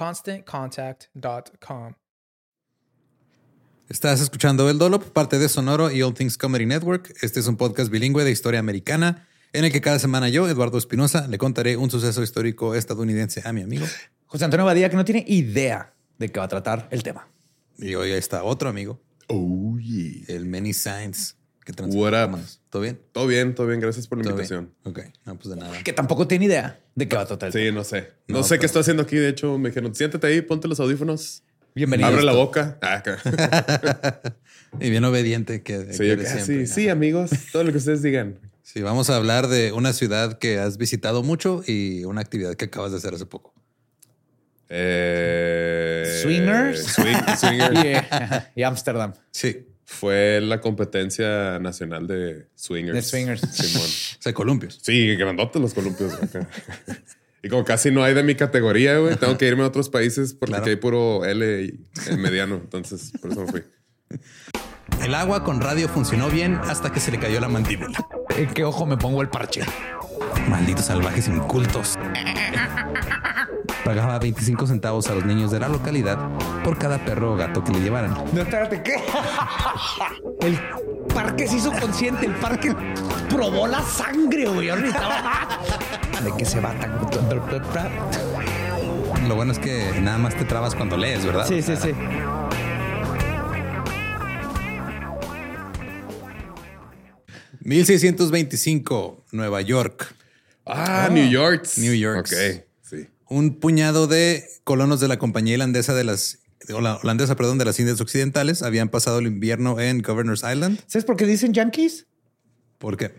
ConstantContact.com. Estás escuchando El Dolop, parte de Sonoro y All Things Comedy Network. Este es un podcast bilingüe de historia americana en el que cada semana yo, Eduardo Espinosa, le contaré un suceso histórico estadounidense a mi amigo José Antonio Badía, que no tiene idea de qué va a tratar el tema. Y hoy está otro amigo, Oh, yeah. el Many Signs. Que What up? ¿Todo bien? Todo bien, todo bien. Gracias por la ¿Todo invitación. bien? Ok, no, pues de nada. Que tampoco tiene idea de qué va a tratar Sí, no sé. No, No, sé pero- qué estoy haciendo aquí. De hecho, me dijeron, siéntate ahí, ponte los audífonos. Bienvenido. Abre la boca. Ah, acá. Y bien obediente que, sí, que acá, eres sí, siempre. sí, amigos. Todo lo que ustedes digan. Sí, vamos a hablar de una ciudad que has visitado mucho y una actividad que acabas de hacer hace poco. Eh, Swingers. swing- swingers. Y, y Ámsterdam. Sí, Fue la competencia nacional de swingers. De swingers. Simón. o sea, columpios. Sí, grandotes los columpios. acá. Y como casi no hay de mi categoría, güey, tengo que irme a otros países porque Claro. aquí hay puro L y el mediano. Entonces, por eso me fui. El agua con radio funcionó bien hasta que se le cayó la mandíbula. ¿En qué ojo me pongo el parche? Malditos salvajes incultos. Pagaba 25 centavos a los niños de la localidad por cada perro o gato que le llevaran. No, espérate, ¿qué? El parque se hizo consciente. El parque probó la sangre, güey. Ahorita. ¿De qué se va tan? Lo bueno es que nada más te trabas cuando lees, ¿verdad? Sí, sí, sí. ¿verdad? 1625, Nueva York. Ah, New York. New York. Ok, sí. Un puñado de colonos de la compañía holandesa de las holandesa, perdón, de las Indias Occidentales habían pasado el invierno en Governor's Island. ¿Sabes por qué dicen yankees? ¿Por qué?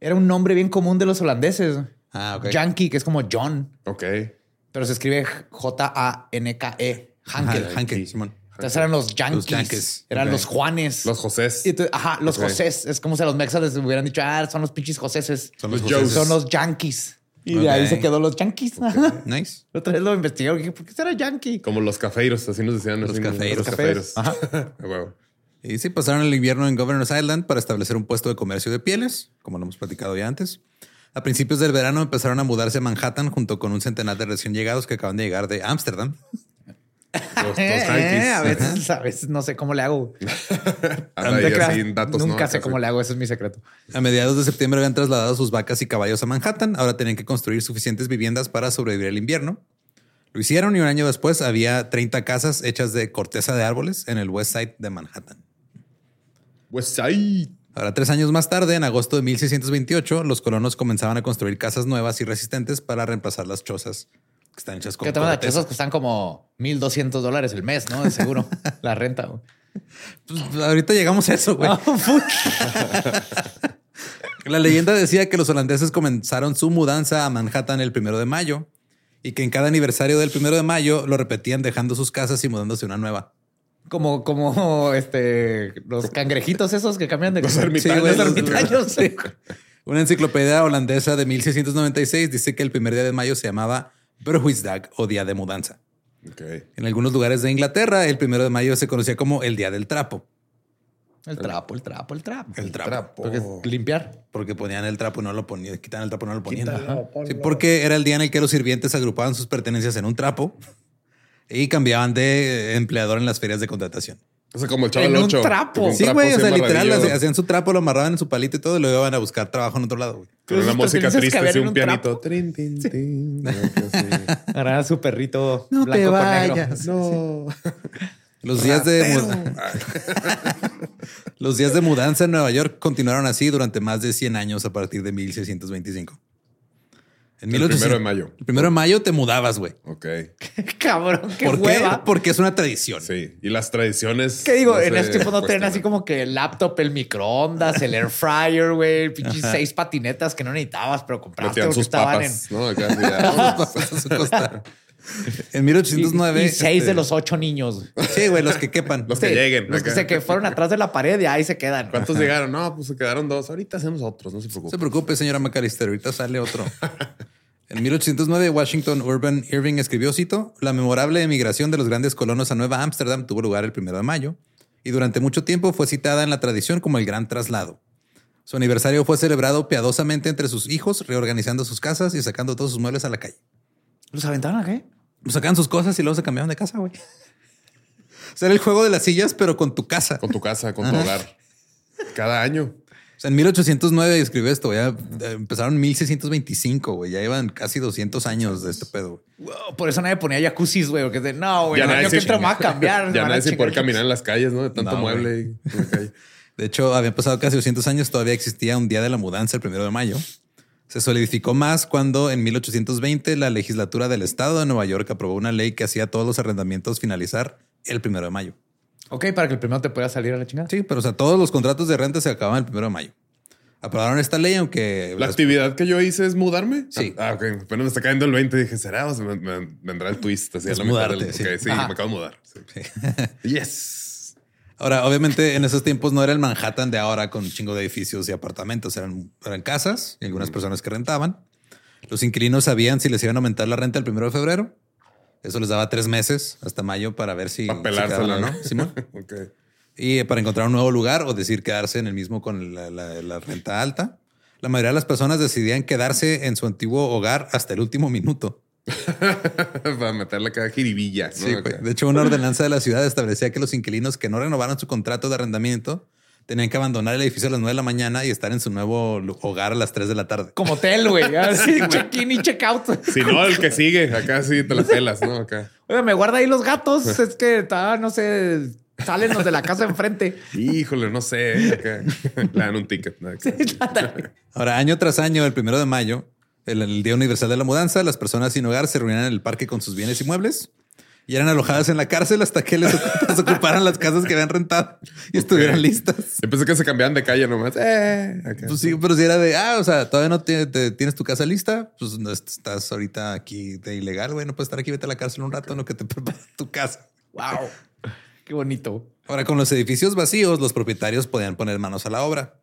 Era un nombre bien común de los holandeses. Ah, ok. Yankee, que es como John, Ok. pero se escribe J-A-N-K-E. Hankel. Ajá, Hankel, Simón. Entonces eran los yankees. Los Yankees. Eran los Juanes. Los Josés. Y entonces, ajá, los Ok. Josés. Es como si a los mexas les hubieran dicho, ah, son los pinches Joseses. Son los Los Joes. Son los Yankees. Y de ahí se quedó los Yankees. Nice. Otra vez lo investigué. Dije, ¿por qué será Yankee? Como los cafeiros, así nos decían. Los cafeiros. Los Cafeiros. cafeiros. A huevo. Y sí, pasaron el invierno en Governor's Island para establecer un puesto de comercio de pieles, como lo hemos platicado ya antes. A principios del verano empezaron a mudarse a Manhattan junto con un centenar de recién llegados que acaban de llegar de Ámsterdam. Los, los Eh, Yankees. a veces, a veces no sé cómo le hago. No datos, Nunca ¿no? sé cómo le hago. Ese es mi secreto. A mediados de septiembre habían trasladado sus vacas y caballos a Manhattan. Ahora tenían que construir suficientes viviendas para sobrevivir el invierno. Lo hicieron y un año después había 30 casas hechas de corteza de árboles en el West Side de Manhattan. West Side. Ahora, tres años más tarde, en agosto de 1628, los colonos comenzaban a construir casas nuevas y resistentes para reemplazar las chozas que están hechas con Que corteza. chozas que están como 1200 dólares el mes, ¿no? De seguro. la renta. güey. Pues, ahorita llegamos a eso, güey. Ah. La leyenda decía que los holandeses comenzaron su mudanza a Manhattan el primero de mayo y que en cada aniversario del primero de mayo lo repetían dejando sus casas y mudándose a una nueva. Como, como este, los cangrejitos esos que cambian de Los Sí, ermitaños. güey, los ermitaños. sí. Una enciclopedia holandesa de 1696 dice que el primer día de mayo se llamaba Verhuisdag o Día de Mudanza. En algunos lugares de Inglaterra, el primero de mayo se conocía como el Día del Trapo, El trapo, el trapo, el trapo. El trapo. Porque limpiar. porque ponían el trapo y no lo ponían, quitaban el trapo y no lo ponían. Sí, porque era el día en el que los sirvientes agrupaban sus pertenencias en un trapo y cambiaban de empleador en las ferias de contratación. O sea, como el chavo En un trapo. Un Sí, güey, o sea, literal, hacían su trapo, lo amarraban en su palito y todo, y lo iban a buscar trabajo en otro lado. güey. Con una música triste, en un un pianito. Trin, tin, tin. Así. Ahora su perrito No te blanco con negro. vayas. No. Los días de los días de mudanza en Nueva York continuaron así durante más de 100 años a partir de 1625. En El primero de mayo. El primero de mayo te mudabas, güey. Ok. Cabrón, qué ¿Por qué? Porque es una tradición. Sí. Y las tradiciones. ¿Qué digo? no en este tiempo no cuestionan. así como que el laptop, el microondas, el air fryer, güey, pinches seis patinetas que no necesitabas, pero compraste Metían porque sus estaban en. papas, ¿no? Acá, En Y, 1809. y seis este, de los ocho niños. Sí, güey, los que quepan. Los que Sí, lleguen. Los que acá. se que fueron atrás de la pared y ahí se quedan. ¿Cuántos llegaron? No, pues se quedaron dos. Ahorita hacemos otros, no se No se preocupe, señora McAllister, ahorita sale otro. En 1809, Washington Urban Irving escribió, cito, la memorable emigración de los grandes colonos a Nueva Ámsterdam tuvo lugar el primero de mayo y durante mucho tiempo fue citada en la tradición como el gran traslado. Su aniversario fue celebrado piadosamente entre sus hijos, reorganizando sus casas y sacando todos sus muebles a la calle. ¿Los aventaron a qué? Pues sacaban sus cosas y luego se cambiaban de casa, güey. O sea, era el juego de las sillas, pero con tu casa. Con tu casa, con tu hogar. Cada año. O sea, en 1809 escribió esto, ya empezaron en 1625, güey. Ya llevan casi 200 años de este pedo. Wow, por eso nadie ponía jacuzzis, güey. Porque de, no, güey, Ya el nadie año se- que entra va a cambiar. Ya nadie sin poder chingar. caminar en las calles, ¿no? De tanto No, mueble calle. De hecho, habían pasado casi 200 años, todavía existía un día de la mudanza el primero de mayo. Se solidificó más cuando en 1820 la legislatura del estado de Nueva York aprobó una ley que hacía todos los arrendamientos finalizar el primero de mayo. Ok, para que el primero te pueda salir a la chingada. Sí, pero o sea, todos los contratos de renta se acababan el primero de mayo. Aprobaron esta ley, aunque La las- actividad que yo hice es mudarme. Sí. Ah, ok. Apenas me está cayendo el 20. Dije, ¿será? O sea, me, me- vendrá el twist. Así a Es mitad mudarte, del- sí. Me acabo de mudar. Sí. yes. Ahora, obviamente, en esos tiempos no era el Manhattan de ahora con un chingo de edificios y apartamentos. Eran, eran casas y algunas personas que rentaban. Los inquilinos sabían si les iban a aumentar la renta el primero de febrero. Eso les daba tres meses hasta mayo para ver si, Para si pelársela, quedaban o ¿no? Simón. Y para encontrar un nuevo lugar o decir quedarse en el mismo con la, la- la renta alta. La mayoría de las personas decidían quedarse en su antiguo hogar hasta el último minuto. Para meterle acá jiribilla. ¿no? Sí, güey. De hecho, una ordenanza de la ciudad establecía que los inquilinos que no renovaran su contrato de arrendamiento tenían que abandonar el edificio a las 9 de la mañana y estar en su nuevo hogar a las 3 de la tarde. Como hotel, güey. Así, check-in y check-out. Si no, el que sigue. Acá sí te la pelas, ¿no? Acá. Oiga, me guarda ahí los gatos. Es que, ah, no sé, salen los de la casa enfrente. Híjole, no sé. ¿eh? Acá. Le dan un ticket. ¿no? Ándale. Ahora, año tras año, el primero de mayo, el, el Día Universal de la Mudanza, las personas sin hogar se reunían en el parque con sus bienes y muebles y eran alojadas en la cárcel hasta que les, ocup- les ocuparan las casas que habían rentado y estuvieran listas. Yo pensé que se cambiaban de calle nomás. Eh, acá. Pues sí, pero si era de, ah, o sea, todavía no te- te- tienes tu casa lista, pues no est- estás ahorita aquí de ilegal, güey, no puedes estar aquí, vete a la cárcel un rato, no que te prepares tu casa. Wow. Qué bonito. Ahora, con los edificios vacíos, los propietarios podían poner manos a la obra.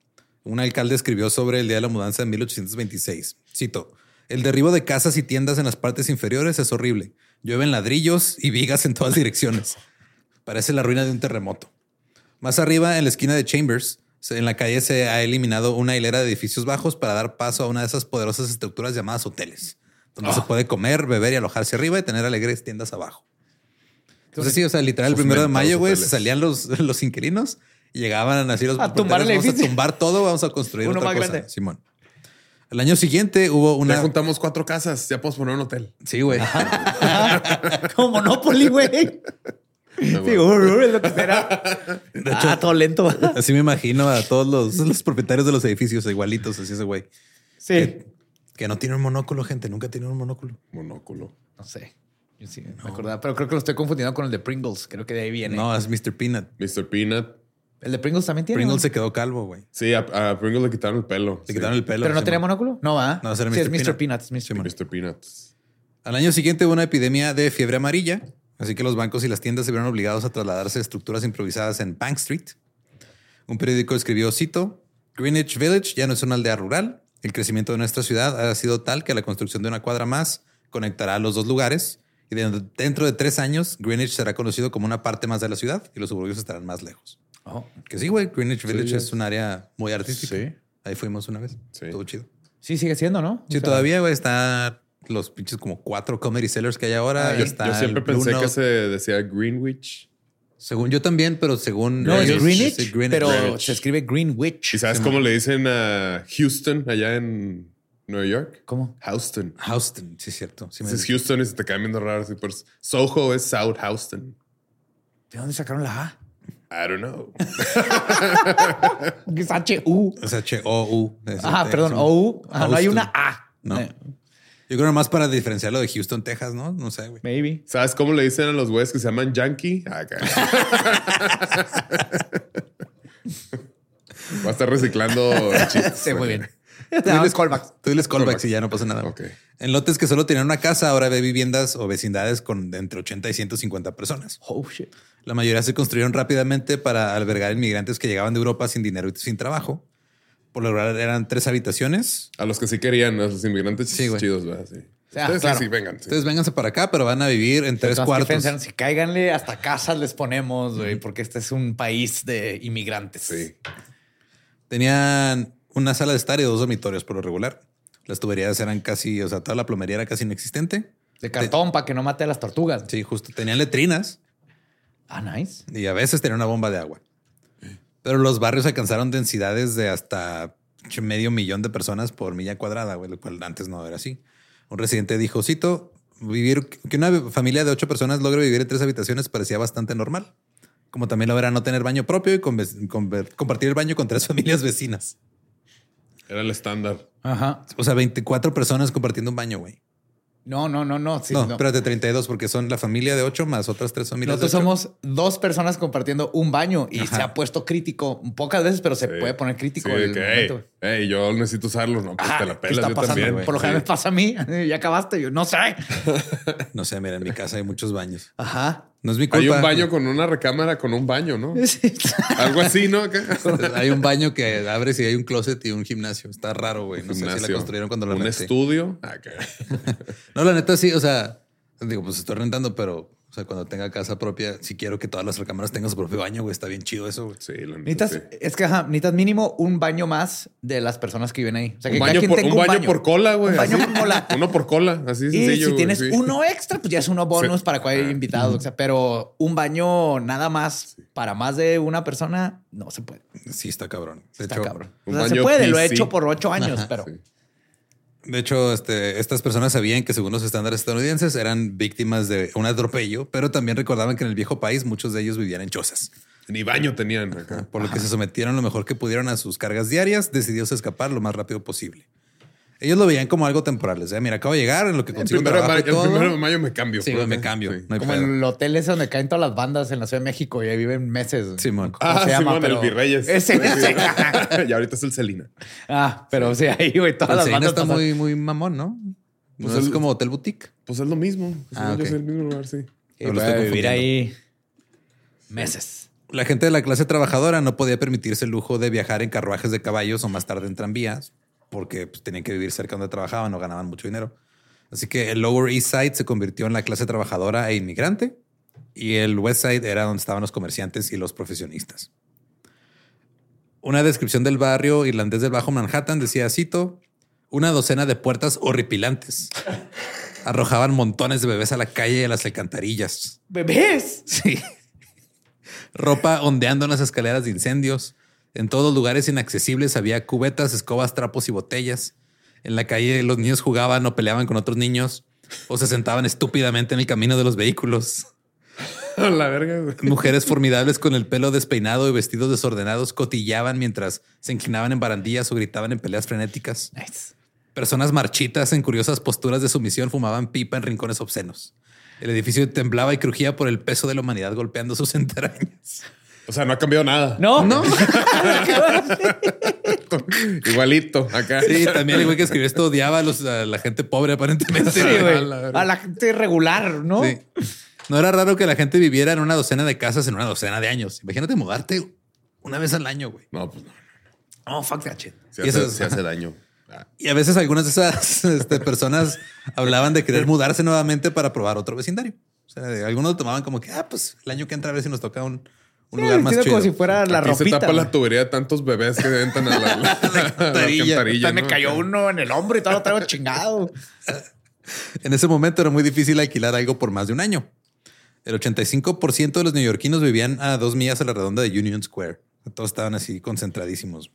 Un alcalde escribió sobre el Día de la Mudanza en 1826. Cito, el derribo de casas y tiendas en las partes inferiores es horrible. Llueven ladrillos y vigas en todas direcciones. Parece la ruina de un terremoto. Más arriba, en la esquina de Chambers, en la calle se ha eliminado una hilera de edificios bajos para dar paso a una de esas poderosas estructuras llamadas hoteles, donde se puede comer, beber y alojarse arriba y tener alegres tiendas abajo. Entonces sí, o sea, literal, el primero de mayo, güey, se salían los, los inquilinos llegaban así los A tumbar el Vamos a tumbar todo, vamos a construir Uno otra más cosa. grande. Simón. El año siguiente hubo Ya una... juntamos cuatro casas. Ya podemos poner un hotel. Sí, güey. Como Monopoly, güey. Sí, uh, es lo que será. ah, todo lento. Así me imagino a todos los, los propietarios de los edificios igualitos, así ese güey. Sí. Que, que no tiene un monóculo, gente. Nunca tiene un monóculo. Monóculo. No sé. Yo sí me acordaba, pero creo que lo estoy confundiendo con el de Pringles. Creo que de ahí viene. No, es Mr. Peanut. Mr. Peanut. El de Pringles también tiene. Pringles ¿no? se quedó calvo, güey. Sí, a, a Pringles le quitaron el pelo. Le Sí. quitaron el pelo. Pero no sí, tenía monóculo. No, va. No, era sí, es Mr. Mr. Es Mr. Sí, man. Peanut. Mr. Peanuts. Al año siguiente hubo una epidemia de fiebre amarilla, así que los bancos y las tiendas se vieron obligados a trasladarse a estructuras improvisadas en Bank Street. Un periódico escribió, cito, Greenwich Village ya no es una aldea rural. El crecimiento de nuestra ciudad ha sido tal que la construcción de una cuadra más conectará a los dos lugares y de- dentro de tres años Greenwich será conocido como una parte más de la ciudad y los suburbios estarán más lejos. Oh. Que sí, güey, Greenwich Village es un área muy artística. Sí. Ahí fuimos una vez. Sí. Todo chido. Sí, sigue siendo, ¿no? Sí, O sea, todavía, güey, está los pinches como cuatro comedy sellers que hay ahora. Ah, Yo, está yo siempre pensé que se decía Greenwich. Según yo también, pero según No, es Greenwich, Greenwich. pero Greenwich. se escribe Greenwich. ¿Y sabes cómo le dicen a Houston allá en Nueva York? ¿Cómo? Houston. Houston, sí, es cierto. Sí me- Dices Houston y se te cae viendo raro. pero Soho es South Houston. ¿De dónde sacaron la A? I don't know. Es H-U. Es H-O-U. Ah, es- perdón, O-U. Ah, no hay una A. No. Eh, Yo creo más para diferenciarlo de Houston, Texas, ¿no? No sé, güey. Maybe. ¿Sabes cómo le dicen a los güeyes que se llaman Yankee? Ah, Acá. Va a estar reciclando chistes. Sí, muy bien. Tú diles- callbacks. Tú diles callbacks y ya no pasa nada. Ok. En lotes que solo tenían una casa, ahora ve viviendas o vecindades con entre 80 y 150 personas. Oh, shit. La mayoría se construyeron rápidamente para albergar inmigrantes que llegaban de Europa sin dinero y sin trabajo. Por lo general eran tres habitaciones. A los que sí querían, a los inmigrantes Sí, chidos, ¿verdad? Sí. Ustedes sí, claro. sí, vengan. sí. Entonces vénganse para acá, pero van a vivir en tres Entonces, ¿qué cuartos. pensaron? Si cáiganle hasta casas les ponemos, güey, porque este es un país de inmigrantes. Sí. Tenían una sala de estar y dos dormitorios por lo regular. Las tuberías eran casi, o sea, toda la plomería era casi inexistente. De cartón para que no mate a las tortugas. Sí, justo. Tenían letrinas Ah, nice. y a veces tenían una bomba de agua. Pero los barrios alcanzaron densidades de hasta medio millón de personas por milla cuadrada, güey, lo cual antes no era así. Un residente dijo, cito, vivir, que una familia de ocho personas logre vivir en tres habitaciones parecía bastante normal. Como también lo era no tener baño propio y compartir el baño con tres familias vecinas. Era el estándar. Ajá. O sea, 24 personas compartiendo un baño, güey. No, no, no, no. sí, no, no. espérate, 32, porque son la familia de ocho más otras tres familias. Nosotros de somos dos personas compartiendo un baño y Ajá. se ha puesto crítico pocas veces, pero se Sí. puede poner crítico. Sí, el que, momento. hey, hey, yo necesito usarlo. No, pues Ah, te la ¿qué pelas. está Yo pasando? también. Por lo general me pasa a mí. Ya acabaste. Yo no sé. No sé, mira, en mi casa hay muchos baños. Ajá. No es mi culpa. Hay un baño con una recámara con un baño, ¿no? Algo así, ¿no? Acá. hay un baño que abres y hay un closet y un gimnasio. Está raro, güey. No sé si la Gimnasio. construyeron cuando la Un renté. estudio. Acá. No, la neta sí, o sea, digo, pues estoy rentando, pero sea, cuando tenga casa propia, si quiero que todas las recámaras tengan su propio baño, güey, está bien chido eso, güey. Sí, la neta, Necesitas, sí. es que ajá, necesitas mínimo un baño más de las personas que viven ahí. O sea, que Un cada baño, quien por, tenga un baño por cola, güey. Un baño así. por cola. Uno por cola, así de Y sencillo. si güey, tienes sí. uno extra, pues ya es uno bonus Sí. para cualquier invitado. O sea, pero un baño nada más para más de una persona no se puede. Sí, está cabrón. De Está hecho, cabrón. O un sea, se baño puede, lo he PC. hecho por ocho años, pero Sí. De hecho, este, estas personas sabían que según los estándares estadounidenses eran víctimas de un atropello, pero también recordaban que en el viejo país muchos de ellos vivían en chozas. Ni baño tenían acá. Por lo que se sometieron lo mejor que pudieron a sus cargas diarias, decididos a escapar lo más rápido posible. Ellos lo veían como algo temporal. O sea, mira, acabo de llegar en lo que El consigo primero, de trabajo mayo, y todo. el primero de mayo me cambio. Sí, güey, me cambio. Sí. No como pedo. el hotel ese donde caen todas las bandas en la Ciudad de México y ahí viven meses. Simón. ¿Cómo Ah, se llama? Simón, el Pero- Virreyes. Ese, ese. y ahorita es el Celina. ah, pero sí, ahí, güey, todas El las Celina bandas está pasan- muy, muy mamón, ¿no? No Pues es el- como hotel boutique. Pues es lo mismo. Ah, Yo sé el mismo lugar, sí. Y Pero lo puede estoy vivir ahí meses. La gente de la clase trabajadora no podía permitirse el lujo de viajar en carruajes de caballos o más tarde en tranvías porque pues, tenían que vivir cerca donde trabajaban o ganaban mucho dinero. Así que el Lower East Side se convirtió en la clase trabajadora e inmigrante y el West Side era donde estaban los comerciantes y los profesionistas. Una descripción del barrio irlandés del Bajo Manhattan decía, cito, una docena de puertas horripilantes. Arrojaban montones de bebés a la calle y a las alcantarillas. ¡Bebés! Sí. Ropa ondeando en las escaleras de incendios. En todos lugares inaccesibles había cubetas, escobas, trapos y botellas. En la calle los niños jugaban o peleaban con otros niños o se sentaban estúpidamente en el camino de los vehículos. La verga. Mujeres formidables con el pelo despeinado y vestidos desordenados cotillaban mientras se inclinaban en barandillas o gritaban en peleas frenéticas. Personas marchitas en curiosas posturas de sumisión fumaban pipa en rincones obscenos. El edificio temblaba y crujía por el peso de la humanidad golpeando sus entrañas. O sea, no ha cambiado nada. No, No. Igualito acá. Sí, también el güey que escribió esto odiaba a, los- a la gente pobre aparentemente. Sí, güey. güey. A la gente regular, ¿no? Sí. No era raro que la gente viviera en una docena de casas en una docena de años. Imagínate mudarte una vez al año, güey. No, pues no. Oh, fuck that shit. Se Y eso hace, es- se hace daño. Ah, Y a veces algunas de esas este, personas hablaban de querer mudarse nuevamente para probar otro vecindario. O sea, algunos lo tomaban como que, ah, pues el año que entra a ver si nos toca un, un Sí, lugar más chido. como si fuera la Aquí se tapa la tubería de tantos bebés que entran a la, la, la Hasta me cayó uno en el hombro y todo lo traigo chingado. En ese momento era muy difícil alquilar algo por más de un año. El 85% de los neoyorquinos vivían a dos millas a la redonda de Union Square. Todos estaban así concentradísimos.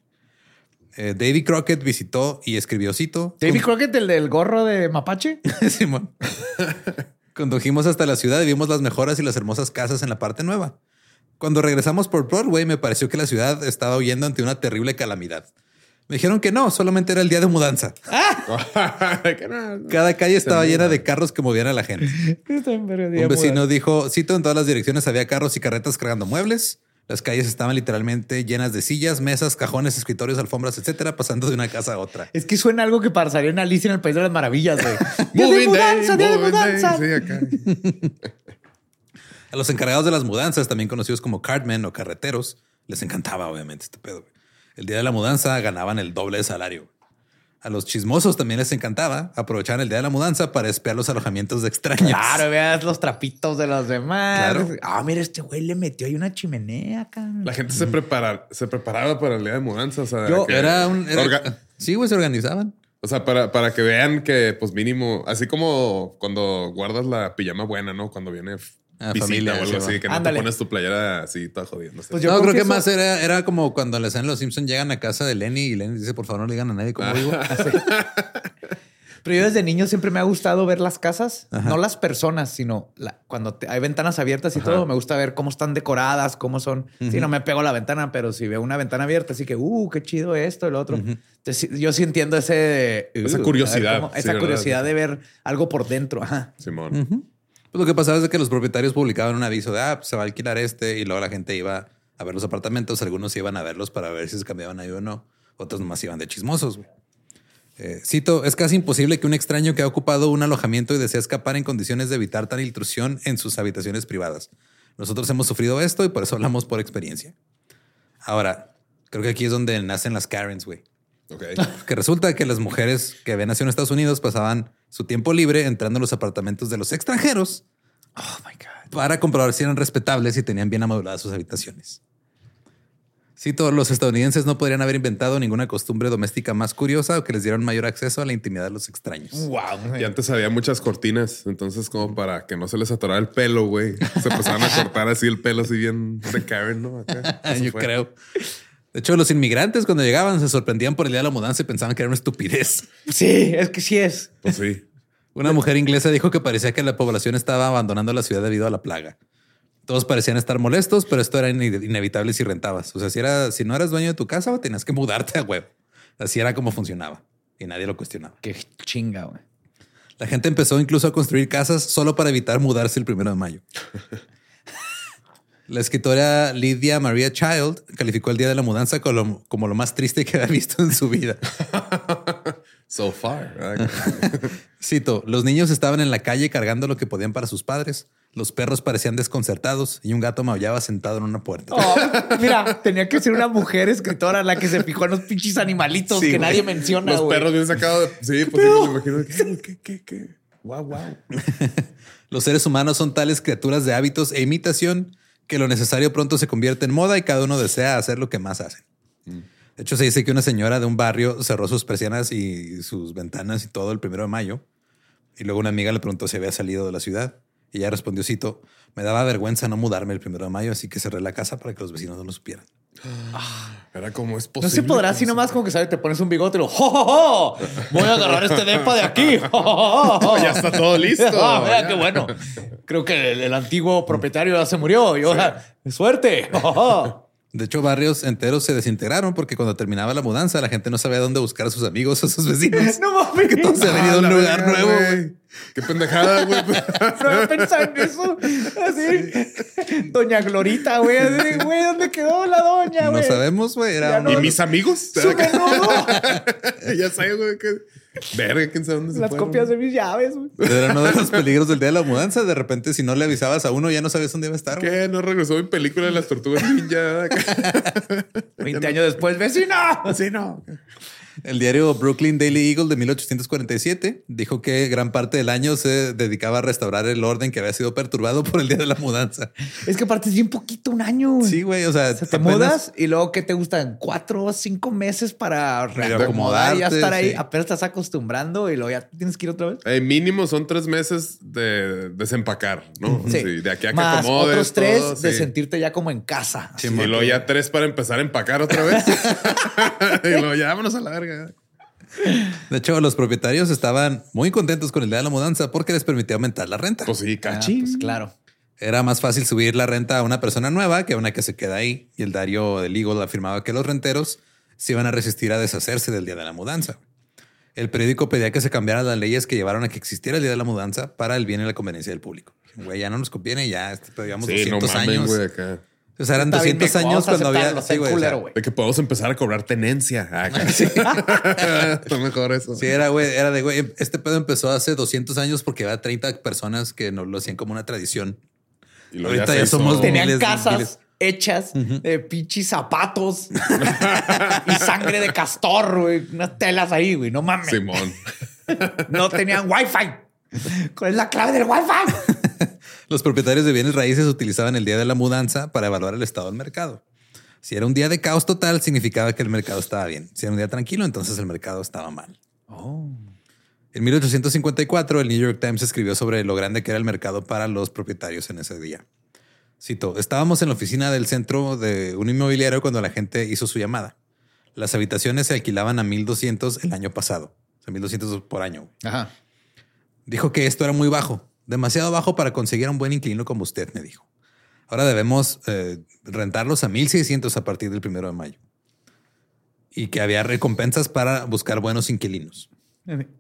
Eh, David Crockett visitó y escribió cito. David Crockett, el del gorro de mapache. Simón. Condujimos hasta la ciudad y vimos las mejoras y las hermosas casas en la parte nueva. Cuando regresamos por Broadway, me pareció que la ciudad estaba huyendo ante una terrible calamidad. Me dijeron que no, solamente era el día de mudanza. No. Cada calle estaba llena de carros que movían a la gente. Un vecino dijo, cito, en todas las direcciones había carros y carretas cargando muebles. Las calles estaban literalmente llenas de sillas, mesas, cajones, escritorios, alfombras, etcétera, pasando de una casa a otra. Es que suena algo que pasaría en Alicia en el País de las Maravillas, güey. Día de day, mudanza, día de day. mudanza. Sí, acá. A los encargados de las mudanzas, también conocidos como cardmen o carreteros, les encantaba obviamente este pedo. güey. El día de la mudanza ganaban el doble de salario. A los chismosos también les encantaba. Aprovechaban el día de la mudanza para espiar los alojamientos de extraños. Claro, veas los trapitos de los demás. Claro. Ah, mira, este güey le metió ahí una chimenea acá. La gente se, prepara, se preparaba para el día de mudanza. O sea, Yo- que- Era un... era- Orga- Sí, güey, se organizaban. O sea, para, para que vean que, pues mínimo, así como cuando guardas la pijama buena, ¿no? Cuando viene Ah, visita familia, o algo sí, así, que no te pones tu playera así toda jodiendo. Pues yo no, creo que más era, era como cuando en la escena de Los Simpsons llegan a casa de Lenny y Lenny dice, por favor, no le digan a nadie cómo vivo. Pero yo desde niño siempre me ha gustado ver las casas, no las personas, sino la- cuando te- hay ventanas abiertas y todo, me gusta ver cómo están decoradas, cómo son. Sí, no me pego a la ventana, pero si veo una ventana abierta, así que, uh, qué chido esto, el otro. Entonces, yo sí entiendo ese... Esa uh, curiosidad, cómo- sí, esa ¿verdad? curiosidad de ver algo por dentro. Ajá. Simón. Pues lo que pasaba es que los propietarios publicaban un aviso de, ah, pues se va a alquilar este y luego la gente iba a ver los apartamentos. Algunos iban a verlos para ver si se cambiaban ahí o no. Otros nomás iban de chismosos. Eh, cito, es casi imposible que un extraño que ha ocupado un alojamiento y desea escapar en condiciones de evitar tal intrusión en sus habitaciones privadas. Nosotros hemos sufrido esto y por eso hablamos por experiencia. Ahora, creo que aquí es donde nacen las Karens, güey. Que resulta que las mujeres que habían nacido en Estados Unidos pasaban su tiempo libre entrando a los apartamentos de los extranjeros Oh my God. para comprobar si eran respetables y tenían bien amobladas sus habitaciones. Sí, todos los estadounidenses no podrían haber inventado ninguna costumbre doméstica más curiosa o que les dieran mayor acceso a la intimidad de los extraños. Wow. Y antes había muchas cortinas, entonces como para que no se les atorara el pelo, güey. Se empezaban a cortar así el pelo, así bien de Karen, ¿no? Acá. Yo fue. creo. De hecho, los inmigrantes cuando llegaban se sorprendían por el día de la mudanza y pensaban que era una estupidez. Sí, es que sí es. Pues sí. Una mujer inglesa dijo que parecía que la población estaba abandonando la ciudad debido a la plaga. Todos parecían estar molestos, pero esto era ine- inevitable si rentabas. O sea, si, era, si no eras dueño de tu casa, tenías que mudarte a huevo. Así era como funcionaba y nadie lo cuestionaba. Qué chinga, güey. La gente empezó incluso a construir casas solo para evitar mudarse el primero de mayo. La escritora Lydia Maria Child calificó el día de la mudanza como lo, como lo más triste que había visto en su vida. So far. Cito, los niños estaban en la calle cargando lo que podían para sus padres. Los perros parecían desconcertados y un gato maullaba sentado en una puerta. Oh, mira, tenía que ser una mujer escritora la que se fijó en los pinches animalitos Sí, que nadie menciona. Los perros bien sacados. de- Sí, pues sí, me imagino. ¿Qué, qué, qué, qué? Wow, wow. Los seres humanos son tales criaturas de hábitos e imitación que lo necesario pronto se convierte en moda y cada uno desea hacer lo que más hacen. De hecho, se dice que una señora de un barrio cerró sus persianas y sus ventanas y todo el primero de mayo. Y luego una amiga le preguntó si había salido de la ciudad. Y ella respondió, cito, me daba vergüenza no mudarme el primero de mayo, así que cerré la casa para que los vecinos no lo supieran. Era como es No posible. se podrá ¿Cómo así nomás como que sabes, te pones un bigote y lo ¡Jo, jo, jo! Voy a agarrar este depa de aquí. ¡Jo, jo, jo! Ya está todo listo. Ah, mira Ya. qué bueno. Creo que el, el antiguo propietario ya se murió y ahora suerte. ¡Jo, jo, jo! De hecho, barrios enteros se desintegraron porque cuando terminaba la mudanza, la gente no sabía dónde buscar a sus amigos o a sus vecinos. No mames. Que todos se habían ido a Ah, un la lugar nuevo. güey. Qué pendejada, güey. No había pensado en eso. Así. Doña Glorita, güey. Así, güey, ¿dónde quedó la doña, No güey? sabemos, güey. Era no- ¿Y mis amigos? Su menudo. ya sé, güey. Que... Verga, quién sabe dónde se Las fueron. copias de mis llaves, güey. Era uno de los peligros del día de la mudanza. De repente, si no le avisabas a uno, ya no sabías dónde iba a estar. güey. ¿Qué? ¿No regresó mi película de las tortugas ninja? 20 años después, vecino. Así no. El diario Brooklyn Daily Eagle de 1847 dijo que gran parte del año se dedicaba a restaurar el orden que había sido perturbado por el día de la mudanza. Es que aparte es bien poquito, un año. Sí, güey. O sea, O sea, te apenas- mudas y luego, ¿qué te gustan? Cuatro o cinco meses para reacomodar y ya estar ahí. sí. Apenas estás acostumbrando y luego ya tienes que ir otra vez. Eh, mínimo son tres meses de desempacar, ¿no? Sí. de aquí a que Más acomodes. otros tres todo, de sí. sentirte ya como en casa. Sí, Y luego ya tres para empezar a empacar otra vez. y luego ya vámonos a la verga. De hecho, los propietarios estaban muy contentos con el día de la mudanza porque les permitía aumentar la renta. Pues sí, Ah, cachín. pues claro. Era más fácil subir la renta a una persona nueva que a una que se queda ahí. Y el diario del Eagle afirmaba que los renteros se iban a resistir a deshacerse del día de la mudanza. El periódico pedía que se cambiaran las leyes que llevaron a que existiera el día de la mudanza para el bien y la conveniencia del público. Güey, ya no nos conviene, ya este, llevamos Sí, no 200 mamen, años. güey, acá. O sea, eran Está bien, 200 me- años cuando había. Sí, güey, o sea. De que podemos empezar a cobrar tenencia. Ah, acá. Está mejor eso. Sí, era, güey, era de, güey, este pedo empezó hace 200 años porque había 30 personas que nos lo hacían como una tradición. Y Ahorita ya hizo- somos Tenían miles, casas miles. hechas de pinches zapatos y sangre de castor, güey. Unas telas ahí, güey. No mames. Simón. No tenían wifi. ¿Cuál es la clave del wifi? Los propietarios de bienes raíces utilizaban el día de la mudanza para evaluar el estado del mercado. Si era un día de caos total, significaba que el mercado estaba bien. Si era un día tranquilo, entonces el mercado estaba mal. En 1854, el New York Times escribió sobre lo grande que era el mercado para los propietarios en ese día. Cito, estábamos en la oficina del centro de un inmobiliario cuando la gente hizo su llamada. Las habitaciones se alquilaban a 1200 el año pasado. O sea, 1200 por año. Ajá. Dijo que esto era muy bajo, demasiado bajo para conseguir un buen inquilino como usted, me dijo. Ahora debemos eh, rentarlos a 1600 a partir del primero de mayo. Y que había recompensas para buscar buenos inquilinos.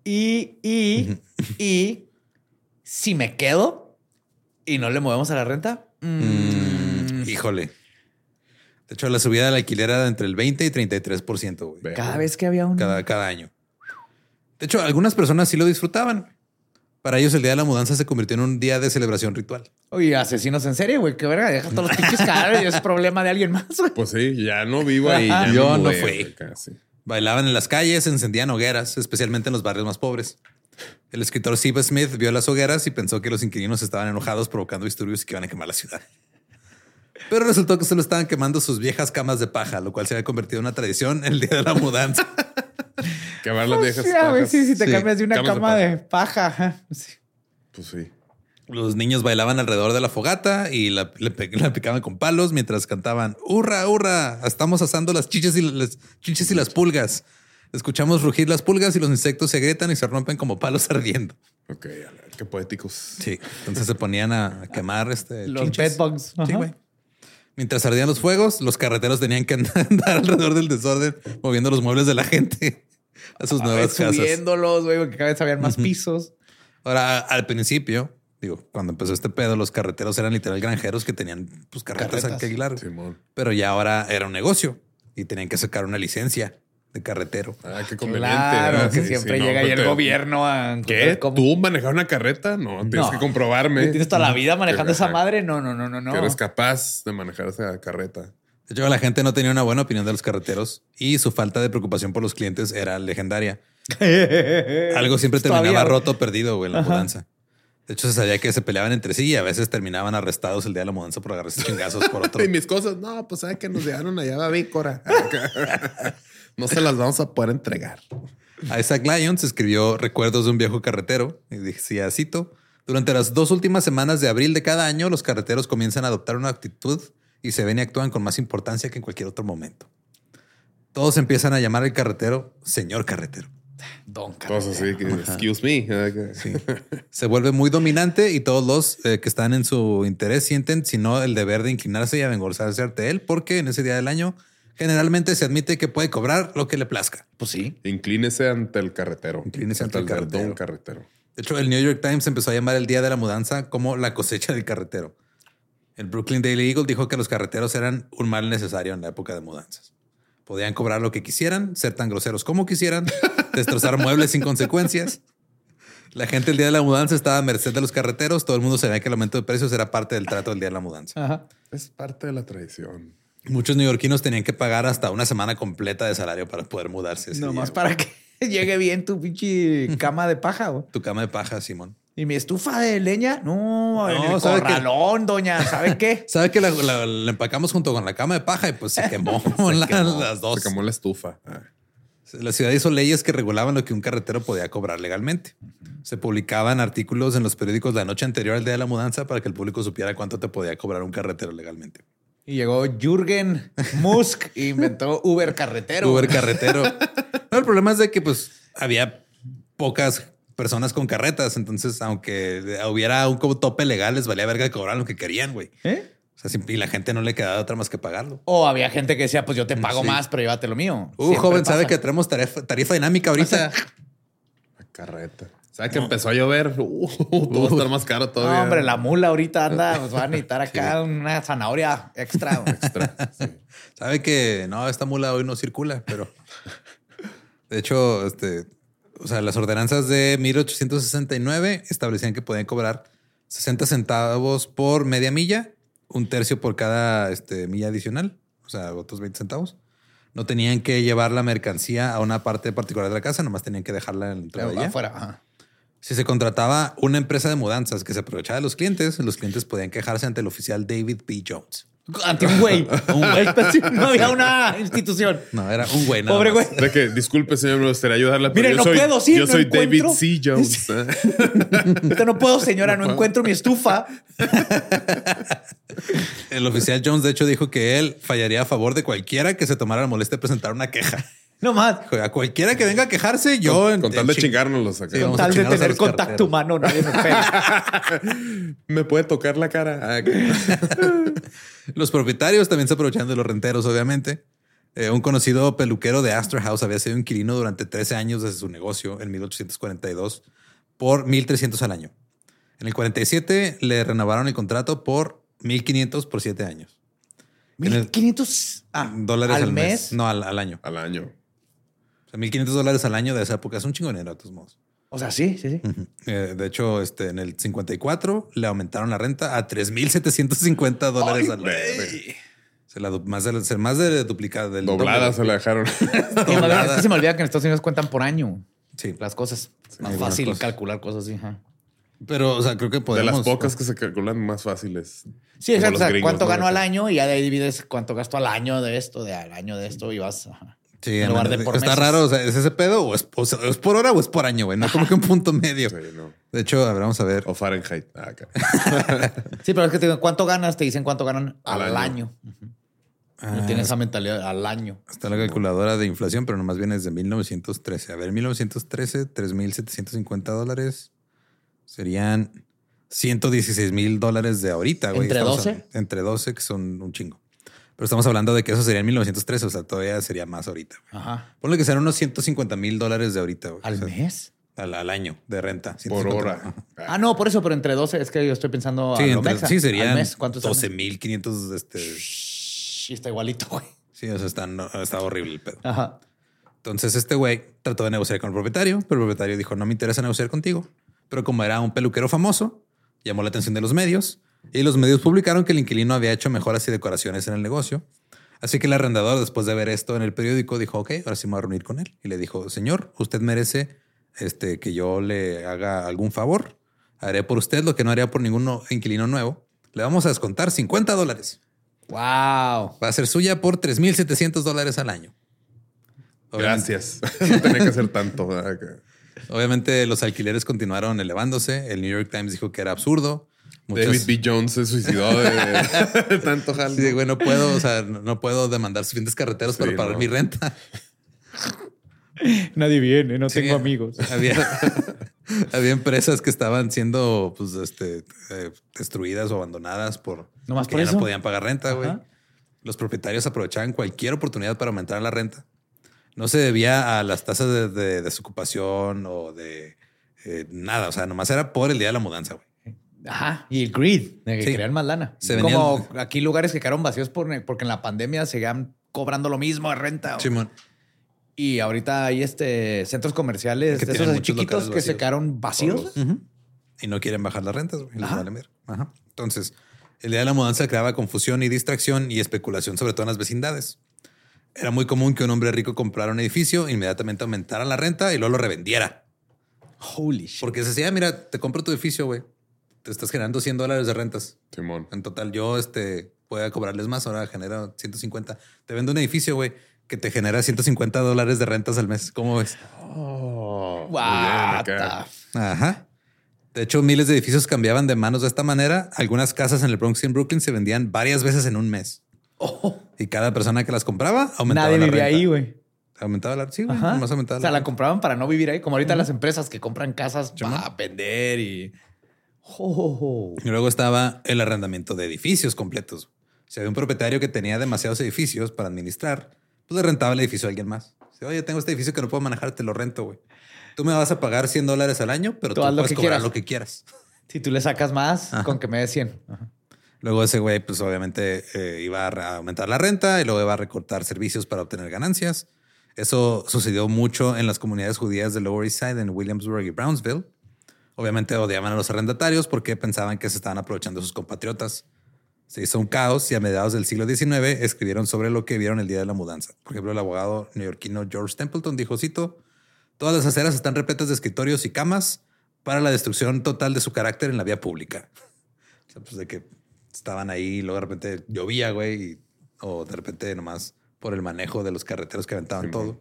Y, y, y si me quedo y no le movemos a la renta, Mm, híjole. De hecho, la subida del alquiler era de entre el 20 y 33%, güey. Ve. cada vez que había un Cada, cada año. De hecho, algunas personas sí lo disfrutaban. Para ellos, el día de la mudanza se convirtió en un día de celebración ritual. Oye, asesinos en serie, güey, qué verga, deja todos los pinches cadáveres y es problema de alguien más, güey. Pues sí, ya no vivo ahí. ya me Yo no fui. casi. Bailaban en las calles, encendían hogueras, especialmente en los barrios más pobres. El escritor Steve Smith vio las hogueras y pensó que los inquilinos estaban enojados provocando disturbios y que iban a quemar la ciudad. Pero resultó que solo estaban quemando sus viejas camas de paja, lo cual se había convertido en una tradición el día de la mudanza. Quemar las viejas. Sí, sí, si te Sí, cambias de una de cama paja. de paja. Sí. Pues sí. Los niños bailaban alrededor de la fogata y la, le la picaban con palos mientras cantaban ¡Hurra, hurra! Estamos asando las chiches y las chiches y las pulgas. Escuchamos rugir las pulgas y los insectos se agrietan y se rompen como palos ardiendo. Ok, a qué poéticos. Sí. Entonces se ponían a quemar este Los chinches. bedbugs. Sí, güey. Mientras ardían los fuegos, los carreteros tenían que andar alrededor del desorden, moviendo los muebles de la gente a sus A nuevas casas. Subiéndolos, güey, porque cada vez habían más pisos. Ahora, al principio, digo, cuando empezó este pedo, los carreteros eran literal granjeros que tenían pues carretas Carretas. que alquilar. Simón. Pero ya ahora era un negocio y tenían que sacar una licencia de carretero. Ah, qué conveniente. Claro, ¿verdad? que Sí, siempre sí, no, llega ahí el te- gobierno a... ¿Qué? ¿Cómo? ¿Tú manejar una carreta? No, tienes No. que comprobarme. ¿Tienes toda la vida manejando esa madre? No, no, no, no, no. Que eres capaz de manejar esa carreta. De hecho, la gente no tenía una buena opinión de los carreteros y su falta de preocupación por los clientes era legendaria. Algo siempre terminaba roto perdido, güey, en la mudanza. De hecho, se sabía que se peleaban entre sí y a veces terminaban arrestados el día de la mudanza por agarrarse chingazos por otro. Y mis cosas, no, pues sabe que nos llegaron allá a Vícora. no se las vamos a poder entregar. Isaac Lyons escribió Recuerdos de un viejo carretero y decía, cito, durante las dos últimas semanas de abril de cada año, los carreteros comienzan a adoptar una actitud y se ven y actúan con más importancia que en cualquier otro momento. Todos empiezan a llamar al carretero señor carretero. Don Todos así, que, excuse me. Sí. Se vuelve muy dominante y todos los eh, que están en su interés sienten, si no, el deber de inclinarse y avergonzarse ante él, porque en ese día del año generalmente se admite que puede cobrar lo que le plazca. Pues sí. Inclínese ante el carretero. Inclínese ante el de carretero. Don carretero. De hecho, el New York Times empezó a llamar el día de la mudanza como la cosecha del carretero. El Brooklyn Daily Eagle dijo que los carreteros eran un mal necesario en la época de mudanzas. Podían cobrar lo que quisieran, ser tan groseros como quisieran, destrozar muebles sin consecuencias. La gente el día de la mudanza estaba a merced de los carreteros. Todo el mundo sabía que el aumento de precios era parte del trato del día de la mudanza. Ajá. Es parte de la tradición. Muchos neoyorquinos tenían que pagar hasta una semana completa de salario para poder mudarse. Nomás para que llegue bien tu pinche cama de paja, güey. Tu cama de paja, Simón. Y mi estufa de leña, no, No, el corralón, doña, ¿sabe qué? ¿Sabe que la, la- la empacamos junto con la cama de paja y pues se quemó, la- quemó. las dos? Se quemó la estufa. Ah. La ciudad hizo leyes que regulaban lo que un carretero podía cobrar legalmente. Se publicaban artículos en los periódicos la noche anterior al día de la mudanza para que el público supiera cuánto te podía cobrar un carretero legalmente. Y llegó Jürgen Musk e inventó Uber carretero. Uber carretero. No, el problema es de que pues había pocas personas con carretas, entonces aunque hubiera un como tope legal, les valía verga cobrar lo que querían, güey. ¿Eh? O sea, y la gente no le quedaba otra más que pagarlo. O había gente que decía, pues yo te pago Sí. más, pero llévate lo mío. Uh, Siempre joven, sabe que tenemos tarifa, tarifa dinámica ahorita. La carreta. ¿Sabe que empezó a llover? Uh, todo va a estar más caro todavía. No, hombre, la mula ahorita anda, pues va a necesitar acá una zanahoria extra. Extra. Sí. Sabe que no, esta mula hoy no circula, pero de hecho, este, o sea, las ordenanzas de 1869 establecían que podían cobrar 60 centavos por media milla, un tercio por cada este, milla adicional, o sea, otros 20 centavos. No tenían que llevar la mercancía a una parte particular de la casa, nomás tenían que dejarla en de ella. afuera. ajá. Si se contrataba una empresa de mudanzas que se aprovechaba de los clientes, los clientes podían quejarse ante el oficial David B. Jones. Ante un güey. Un güey específico. No había una institución. No, era un güey. nada Pobre más. güey. De que, disculpe, señor, me gustaría ayudarla. pero Mire, yo no soy, puedo, sí, Yo no soy David encuentro. C. Jones. Ahorita no puedo, señora, no encuentro mi estufa. El oficial Jones, de hecho, dijo que él fallaría a favor de cualquiera que se tomara la molestia de presentar una queja. No más. A cualquiera que venga a quejarse, yo. con, con tal de chi- chingárnoslos acá. Sí, Con tal de tener contacto humano, nadie me pela. ¿Me puede tocar la cara? Ah, Los propietarios también se aprovechan de los renteros, obviamente. Eh, un conocido peluquero de Astor House había sido inquilino durante 13 años desde su negocio en 1842 por 1.300 al año. En el 47 le renovaron el contrato por 1.500 por 7 años. En el- 1500 ah, dólares al, al, mes. mes. No, al, al año. Al año. Sea, 1.500 dólares al año de esa época es un chingo de dinero, de todos modos. O sea, sí, sí, sí. Eh, de hecho, este, en el 54 le aumentaron la renta a 3.750 dólares al mes. Se la más de, se- más de duplicada. Del Doblada doble. se la dejaron. Sí, más es que se me olvida que en Estados Unidos cuentan por año Sí. las cosas. más algunas fácil cosas. calcular cosas así. Pero, o sea, creo que De podemos... las pocas que se calculan más fáciles. Sí, exacto. O sea, gringos, cuánto ¿no? gano al año y ya de ahí divides cuánto gasto al año de esto, de al año de esto y vas. ajá. Sí, en lugar de por está meses. raro. O sea, ¿es ese pedo o es, o sea, ¿es por hora o es por año, güey? No como que un punto medio. Sí, no. De hecho, a ver, vamos a ver. O Fahrenheit. Ah, acá. Sí, pero es que te digo, ¿cuánto ganas? Te dicen cuánto ganan al, Al año. año. Ah, No tiene esa mentalidad al año. Está la calculadora de inflación, pero nomás viene desde 1913. A ver, 1913, 3.750 dólares serían 116 mil dólares de ahorita, güey. ¿Entre Estamos 12? hab- Entre 12, que son un chingo. Pero estamos hablando de que eso sería en 1913, o sea, todavía sería más ahorita. güey. Ajá. Ponle que sean unos 150 mil dólares de ahorita, güey. ¿Al O sea, mes? Al, al año de renta. Por 150. hora. Ah, no, por eso, pero entre 12 es que yo estoy pensando Sí, a entre- mexa. sí, serían mes, ¿cuánto es al mes? 12 mil 500. Este, está igualito, güey. sí, o sea, está, no- está horrible el pedo. Ajá. Entonces este güey trató de negociar con el propietario, pero el propietario dijo, no me interesa negociar contigo. Pero como era un peluquero famoso, llamó la atención de los medios y los medios publicaron que el inquilino había hecho mejoras y decoraciones en el negocio. Así que el arrendador, después de ver esto en el periódico, dijo, ok, ahora sí me voy a reunir con él. Y le dijo, señor, usted merece este, que yo le haga algún favor. Haré por usted lo que no haría por ningún no- inquilino nuevo. Le vamos a descontar 50 dólares. Wow. Va a ser suya por 3.700 dólares al año. Obviamente- Gracias. no tenía que hacer tanto. Obviamente los alquileres continuaron elevándose. El New York Times dijo que era absurdo. Muchas- David B. Jones se suicidó de, de tanto jale. Sí, güey, no puedo, o sea, no no puedo demandar suficientes carreteros para pagar no. mi renta. Nadie viene, no Sí. tengo amigos. Había, había empresas que estaban siendo pues, este, eh, destruidas o abandonadas por ¿Nomás que por ya eso? no podían pagar renta, güey. Los propietarios aprovechaban cualquier oportunidad para aumentar la renta. No se debía a las tasas de, de desocupación o de eh, nada. O sea, nomás era por el día de la mudanza, güey. Ajá. Y el greed, de que Sí. querían más lana. Se Como aquí lugares que quedaron vacíos por, porque en la pandemia seguían cobrando lo mismo de renta. Simón. Y ahorita hay este centros comerciales Que esos chiquitos que se quedaron vacíos. Y no quieren bajar las rentas, güey. Ajá. vale. Ajá. Entonces, el día de la mudanza creaba confusión y distracción y especulación, sobre todo en las vecindades. Era muy común que un hombre rico comprara un edificio, inmediatamente aumentara la renta y luego lo revendiera. Holy shit. Porque se decía, mira, te compro tu edificio, güey. Te estás generando 100 dólares de rentas. Simón. En total, yo este, voy a cobrarles más, ahora genera 150. Te vendo un edificio, güey, que te genera 150 dólares de rentas al mes. ¿Cómo ves? Oh, What bien, Ajá. De hecho, miles de edificios cambiaban de manos de esta manera. Algunas casas en el Bronx y en Brooklyn se vendían varias veces en un mes. Y cada persona que las compraba aumentaba Nadie la vivía renta. ahí, güey. Aumentaba la sí, güey. Nomás aumentaba O sea, la la compraban para no vivir ahí, como ahorita las empresas que compran casas para vender y. Oh. Y luego estaba el arrendamiento de edificios completos. Si había un propietario que tenía demasiados edificios para administrar, pues le rentaba el edificio a alguien más. Dice, Oye, tengo este edificio que no puedo manejar, te lo rento, güey. Tú me vas a pagar 100 dólares al año, pero Tú puedes que cobrar quieras. lo que quieras. Si tú le sacas más, Ajá. con que me des 100. Ajá. Luego ese güey, pues obviamente eh, iba a aumentar la renta y luego iba a recortar servicios para obtener ganancias. Eso sucedió mucho en las comunidades judías de Lower East Side, en Williamsburg y Brownsville. Obviamente odiaban a los arrendatarios porque pensaban que se estaban aprovechando de sus compatriotas. Se hizo un caos y a mediados del siglo XIX escribieron sobre lo que vieron el día de la mudanza. Por ejemplo, el abogado neoyorquino George Templeton dijo, cito, todas las aceras están repletas de escritorios y camas para la destrucción total de su carácter en la vía pública. O sea, pues de que estaban ahí y luego de repente llovía, güey, o de repente nomás por el manejo de los carreteros que aventaban todo.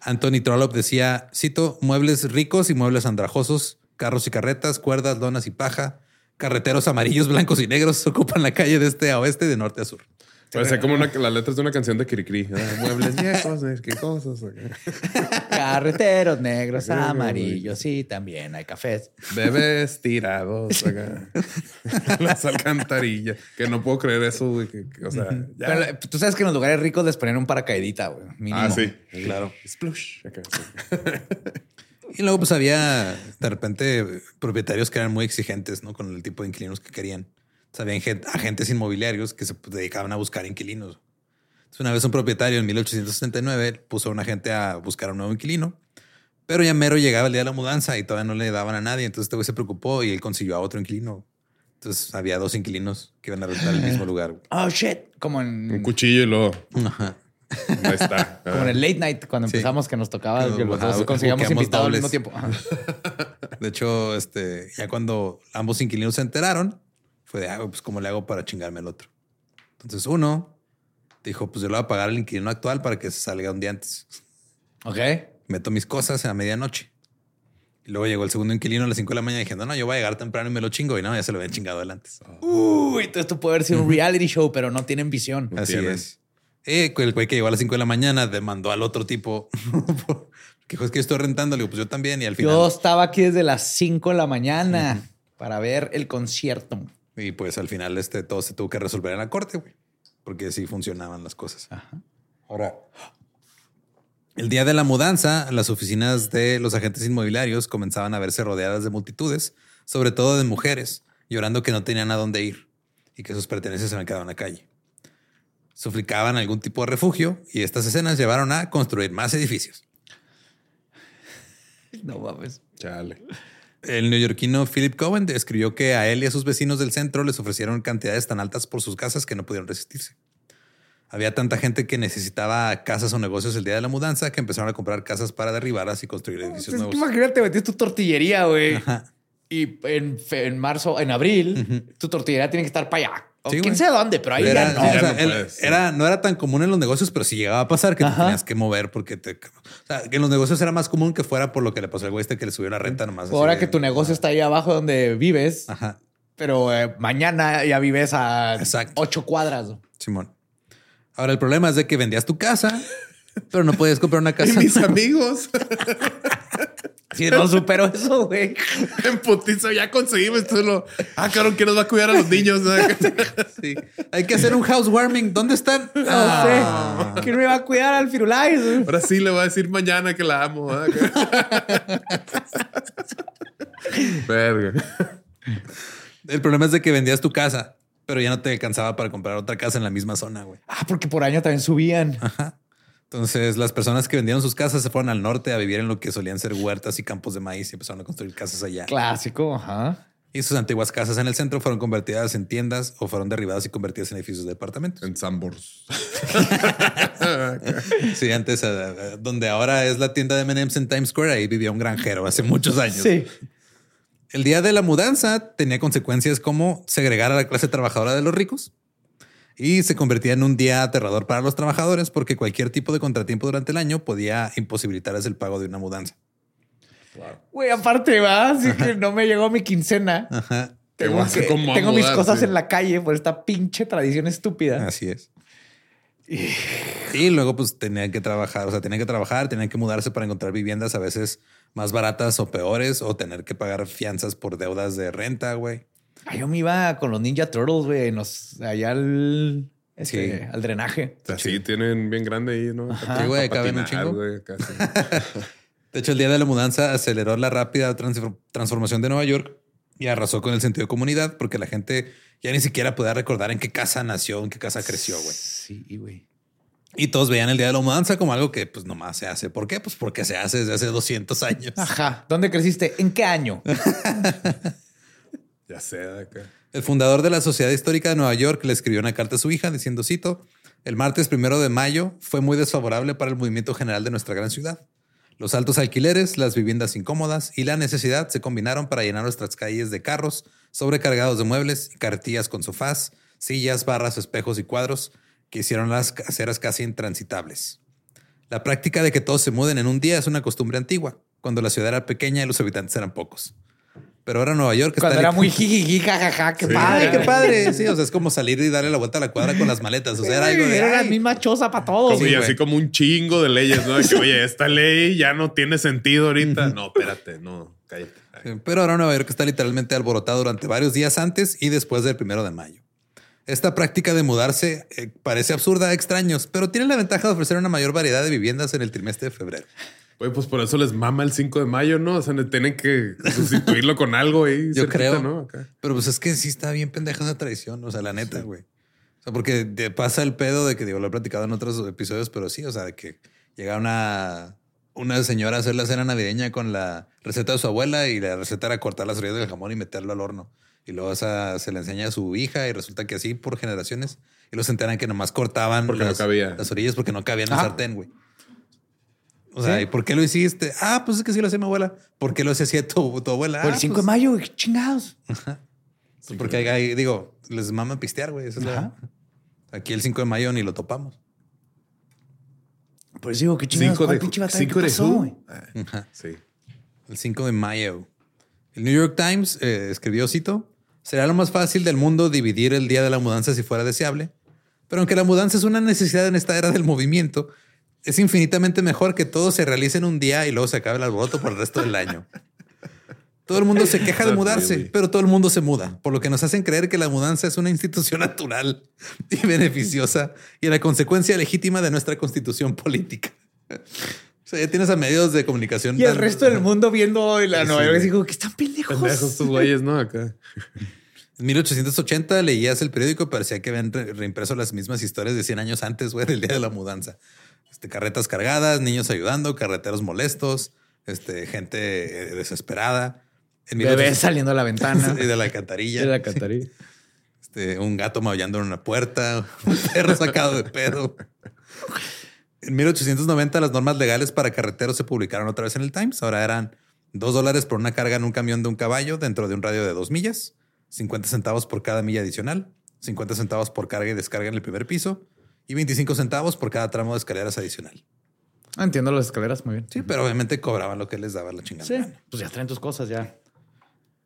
Anthony Trollope decía, cito, muebles ricos y muebles andrajosos, carros y carretas, cuerdas, lonas y paja, carreteros amarillos, blancos y negros ocupan la calle de este a oeste y de norte a sur. Parece como una, las letras de una canción de Kirikiri. Ah, muebles viejos, qué cosas. Carreteros negros, amarillos, sí, también hay cafés. Bebés tirados. acá. las alcantarillas. Que no puedo creer eso, güey. que- que, o sea, ya. Pero, eh, tú sabes que en los lugares ricos les ponen un paracaidita, güey. mínimo. ah, sí. Claro. Splush. Sí. Y luego pues había de repente propietarios que eran muy exigentes, ¿no? Con el tipo de inquilinos que querían. Gen- agentes inmobiliarios que se dedicaban a buscar inquilinos. Entonces, una vez un propietario en 1879 puso a un agente a buscar a un nuevo inquilino, pero ya mero llegaba el día de la mudanza y todavía no le daban a nadie. Entonces este güey se preocupó y él consiguió a otro inquilino. Entonces había dos inquilinos que iban a rentar el mismo lugar. Oh, shit. Como en, Un cuchillo y luego. Ajá. Ahí está. como en el late night cuando Sí. empezamos que nos tocaba Que los dos conseguíamos invitados al mismo tiempo. Ajá. De hecho, este, ya cuando ambos inquilinos se enteraron, fue de, ah, pues, ¿cómo le hago para chingarme al otro? Entonces, uno dijo, pues yo le voy a pagar al inquilino actual para que se salga un día antes. Ok. Meto mis cosas a medianoche. Y luego llegó el segundo inquilino a las 5 de la mañana diciendo, no, yo voy a llegar temprano y me lo chingo. Y no, ya se lo habían chingado él antes. Uy, entonces esto puede haber sido un reality show, pero no tienen visión. No Así tienen. es. Eh, el güey que llegó a las 5 de la mañana demandó al otro tipo. que es que estoy rentando. Le digo, pues yo también. Y al final... Yo estaba aquí desde las 5 de la mañana para ver el concierto. Y pues al final este todo se tuvo que resolver en la corte, güey. Porque sí funcionaban las cosas. Ahora, el día de la mudanza, las oficinas de los agentes inmobiliarios comenzaban a verse rodeadas de multitudes, sobre todo de mujeres, llorando que no tenían a dónde ir y que sus pertenencias se habían quedado en la calle. Suplicaban algún tipo de refugio y estas escenas llevaron a construir más edificios. No mames. Chale. El neoyorquino Philip Cohen escribió que a él y a sus vecinos del centro les ofrecieron cantidades tan altas por sus casas que no pudieron resistirse. Había tanta gente que necesitaba casas o negocios el día de la mudanza que empezaron a comprar casas para derribarlas y construir edificios Es que nuevos. imagínate, metes tu tortillería, güey. Ajá. Y en, en marzo, en abril, tu tortillería tiene que estar para allá. O Sí, quién sabe dónde, pero ahí Era, ya no. sí, o Ya sea, no él- puedes, era- no era tan común en los negocios, pero sí llegaba a pasar que te tenías que mover porque te. O sea, que en los negocios era más común que fuera por lo que le pasó al güey este que le subió la renta nomás. Ahora de- que tu negocio está ahí abajo donde vives, Ajá. Pero eh, mañana ya vives a Exacto. ocho cuadras. Simón. Ahora el problema es de que vendías tu casa, pero no podías comprar una Y casa. mis amigos Si no supero eso, güey. en putizo ya conseguimos todo lo. Ah, cabrón, ¿quién nos va a cuidar a los niños? Sí. Hay que hacer un housewarming. ¿Dónde están? No Ah. sé. ¿Quién me va a cuidar al Firulais? Ahora sí le voy a decir mañana que la amo. Verga. El problema es de que vendías tu casa, pero ya no te alcanzaba para comprar otra casa en la misma zona, güey. Ah, porque por año también subían. Entonces, las personas que vendieron sus casas se fueron al norte a vivir en lo que solían ser huertas y campos de maíz y empezaron a construir casas allá. Clásico, ajá. Y sus antiguas casas en el centro fueron convertidas en tiendas o fueron derribadas y convertidas en edificios de departamentos. En Sambors. Sí, antes, eh, donde ahora es la tienda de M&M's en Times Square, ahí vivía un granjero hace muchos años. Sí. El día de la mudanza tenía consecuencias como segregar a la clase trabajadora de los ricos y se convertía en un día aterrador para los trabajadores porque cualquier tipo de contratiempo durante el año podía imposibilitarles el pago de una mudanza. Güey, aparte, va, así que no me llegó mi quincena. Ajá. Tengo, que- como mis cosas sí. en la calle por esta pinche tradición estúpida. Así es. Y luego pues tenían que trabajar, o sea, tenían que trabajar, tenían que mudarse para encontrar viviendas a veces más baratas o peores o tener que pagar fianzas por deudas de renta, güey. Ay, yo me iba con los Ninja Turtles, güey, nos, allá al, este, Sí. al drenaje. O sea, sí, tienen bien grande ahí, ¿no? Sí, güey, caben un chingo. De hecho, el día de la mudanza aceleró la rápida transfor- transformación de Nueva York y arrasó con el sentido de comunidad porque la gente ya ni siquiera podía recordar en qué casa nació, en qué casa creció, güey. Sí, güey. Y todos veían el día de la mudanza como algo que pues nomás se hace. ¿Por qué? Pues porque se hace desde hace 200 años. Ajá. ¿Dónde creciste? ¿En qué año? Ya sé, acá. El fundador de la Sociedad Histórica de Nueva York le escribió una carta a su hija diciendo, cito, el martes primero de mayo fue muy desfavorable para el movimiento general de nuestra gran ciudad. Los altos alquileres, las viviendas incómodas y la necesidad se combinaron para llenar nuestras calles de carros sobrecargados de muebles y carretillas con sofás, sillas, barras, espejos y cuadros que hicieron las aceras casi intransitables. La práctica de que todos se muden en un día es una costumbre antigua, cuando la ciudad era pequeña y los habitantes eran pocos. Pero ahora Nueva York está Cuando era muy jijiji, jajaja, qué Sí. padre. Ay, qué padre. Sí, o sea, es como salir y darle la vuelta a la cuadra con las maletas. O sea, era algo de. Era la misma choza para todos. Como- y Sí, así como un chingo de leyes, ¿no? De que, oye, esta ley ya no tiene sentido ahorita. No, espérate, no, cállate. Ay, Pero ahora Nueva York está literalmente alborotado durante varios días antes y después del primero de mayo. Esta práctica de mudarse eh, parece absurda a extraños, pero tiene la ventaja de ofrecer una mayor variedad de viviendas en el trimestre de febrero. Oye, pues por eso les mama el 5 de mayo, ¿no? O sea, tienen que sustituirlo con algo ahí. Yo cerquita, creo. ¿no? Acá. Pero pues es que sí está bien pendeja esa tradición. O sea, la neta, güey. O sea, porque te pasa el pedo de que digo, lo he platicado en otros episodios, pero sí, o sea, de que llega una, una señora a hacer la cena navideña con la receta de su abuela y la receta era cortar las orillas del jamón y meterlo al horno. Y luego esa se le enseña a su hija y resulta que así por generaciones. Y se enteran que nomás cortaban Porque no las, cabía. las orillas porque no cabían en el Ah. sartén, güey. O sea, Sí. ¿y por qué lo hiciste? Ah, pues es que sí lo hacía mi abuela. ¿Por qué lo hacía tu, tu abuela? Por Ah, el 5 pues- de mayo, güey, qué chingados. Sí, porque hay, hay- digo, les mama pistear, güey. Esa es la- Ajá. Aquí el 5 de mayo ni lo topamos. Por eso digo, qué chingados. 5 ¿Cuál de, pinche batalla? cinco ¿Qué de pasó, güey? Ah, Ajá. sí. El 5 de mayo. El New York Times eh, escribió, cito, será lo más fácil del mundo dividir el día de la mudanza si fuera deseable. Pero aunque la mudanza es una necesidad en esta era del movimiento, es infinitamente mejor que todo se realice en un día y luego se acabe el alboroto por el resto del año. Todo el mundo se queja de mudarse, pero todo el mundo se muda, por lo que nos hacen creer que la mudanza es una institución natural y beneficiosa y la consecuencia legítima de nuestra constitución política. O sea, ya tienes a medios de comunicación. Y el resto del mundo viendo la Sí, Nueva York, güey. digo, que están pendejos. Pendejos estos güeyes, ¿no? Acá. En 1880 leías el periódico y parecía que habían re- reimpreso las mismas historias de 100 años antes, güey, del día de la mudanza. Este, carretas cargadas, niños ayudando, carreteros molestos, este, gente eh, desesperada. En Bebés 1800 saliendo a la ventana. y de la alcantarilla. De la Catarina. Este, un gato maullando en una puerta, un perro sacado de pedo. En 1890 las normas legales para carreteros se publicaron otra vez en el Times. Ahora eran dos dólares por una carga en un camión de un caballo dentro de un radio de dos millas, 50 centavos por cada milla adicional, 50 centavos por carga y descarga en el primer piso y 25 centavos por cada tramo de escaleras adicional. Ah, entiendo las escaleras muy bien. Sí, pero obviamente cobraban lo que les daba la chingada. Sí. Pues ya traen tus cosas ya.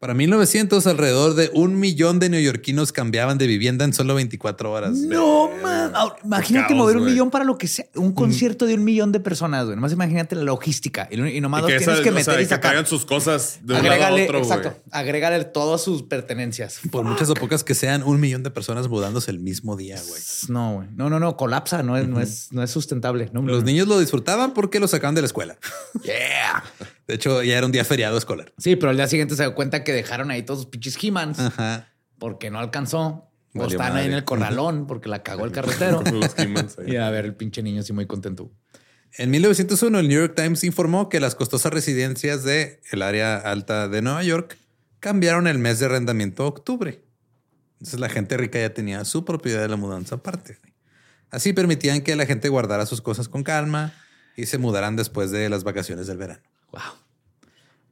Para 1900, alrededor de un millón de neoyorquinos cambiaban de vivienda en solo 24 horas. No, man. Imagínate caos, mover un millón para lo que sea. Un concierto de un millón de personas, güey. Nomás imagínate la logística. Y, y nomás Y que, tienes esa- que o sea, meter y que sacar. traigan sus cosas de un lado a otro, güey. exacto. Agrégale todas sus pertenencias. Por muchas o pocas que sean, un millón de personas mudándose el mismo día, güey. No, güey. No, no, no. Colapsa. No es, no es, no es sustentable. No, Los no. niños lo disfrutaban porque lo sacaban de la escuela. Yeah. De hecho, ya era un día feriado escolar. Sí, pero al día siguiente se dio cuenta que dejaron ahí todos los pinches He-Mans porque no alcanzó. O Valió están ahí en el corralón porque la cagó el carretero. Y a ver, el pinche niño así muy contento. En 1901, el New York Times informó que las costosas residencias de el área alta de Nueva York cambiaron el mes de arrendamiento a octubre. Entonces la gente rica ya tenía su propiedad de la mudanza aparte. Así permitían que la gente guardara sus cosas con calma y se mudaran después de las vacaciones del verano. Wow.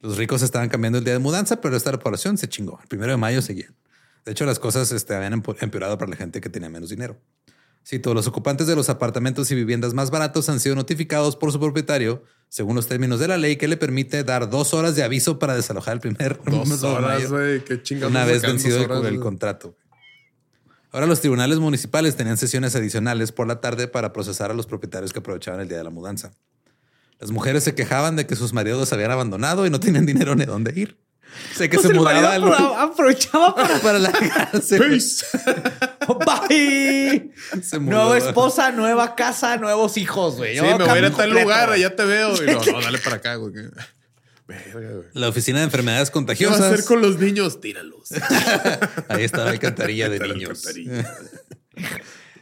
Los ricos estaban cambiando el día de mudanza, pero esta reparación se chingó. El primero de mayo seguían. De hecho, las cosas este, habían empeorado para la gente que tenía menos dinero. Sí, todos los ocupantes de los apartamentos y viviendas más baratos han sido notificados por su propietario, según los términos de la ley, que le permite dar dos horas de aviso para desalojar el primer Dos horas, güey. Qué chingados. una vez vencido el, el contrato. Ahora los tribunales municipales tenían sesiones adicionales por la tarde para procesar a los propietarios que aprovechaban el día de la mudanza. Las mujeres se quejaban de que sus maridos los habían abandonado y no tenían dinero ni dónde ir. O sea que se Pues mudaba marido al- apro- aprovechaba para para largarse. Peace. Bye. Se mudó. Nueva esposa, nueva casa, nuevos hijos, güey. Sí, Yo me voy a ir a tal lugar, allá te veo. Y no, no, dale para acá, güey. La oficina de enfermedades ¿Qué va a contagiosas. hacer con los niños? Tíralos. Ahí está la alcantarilla de la niños.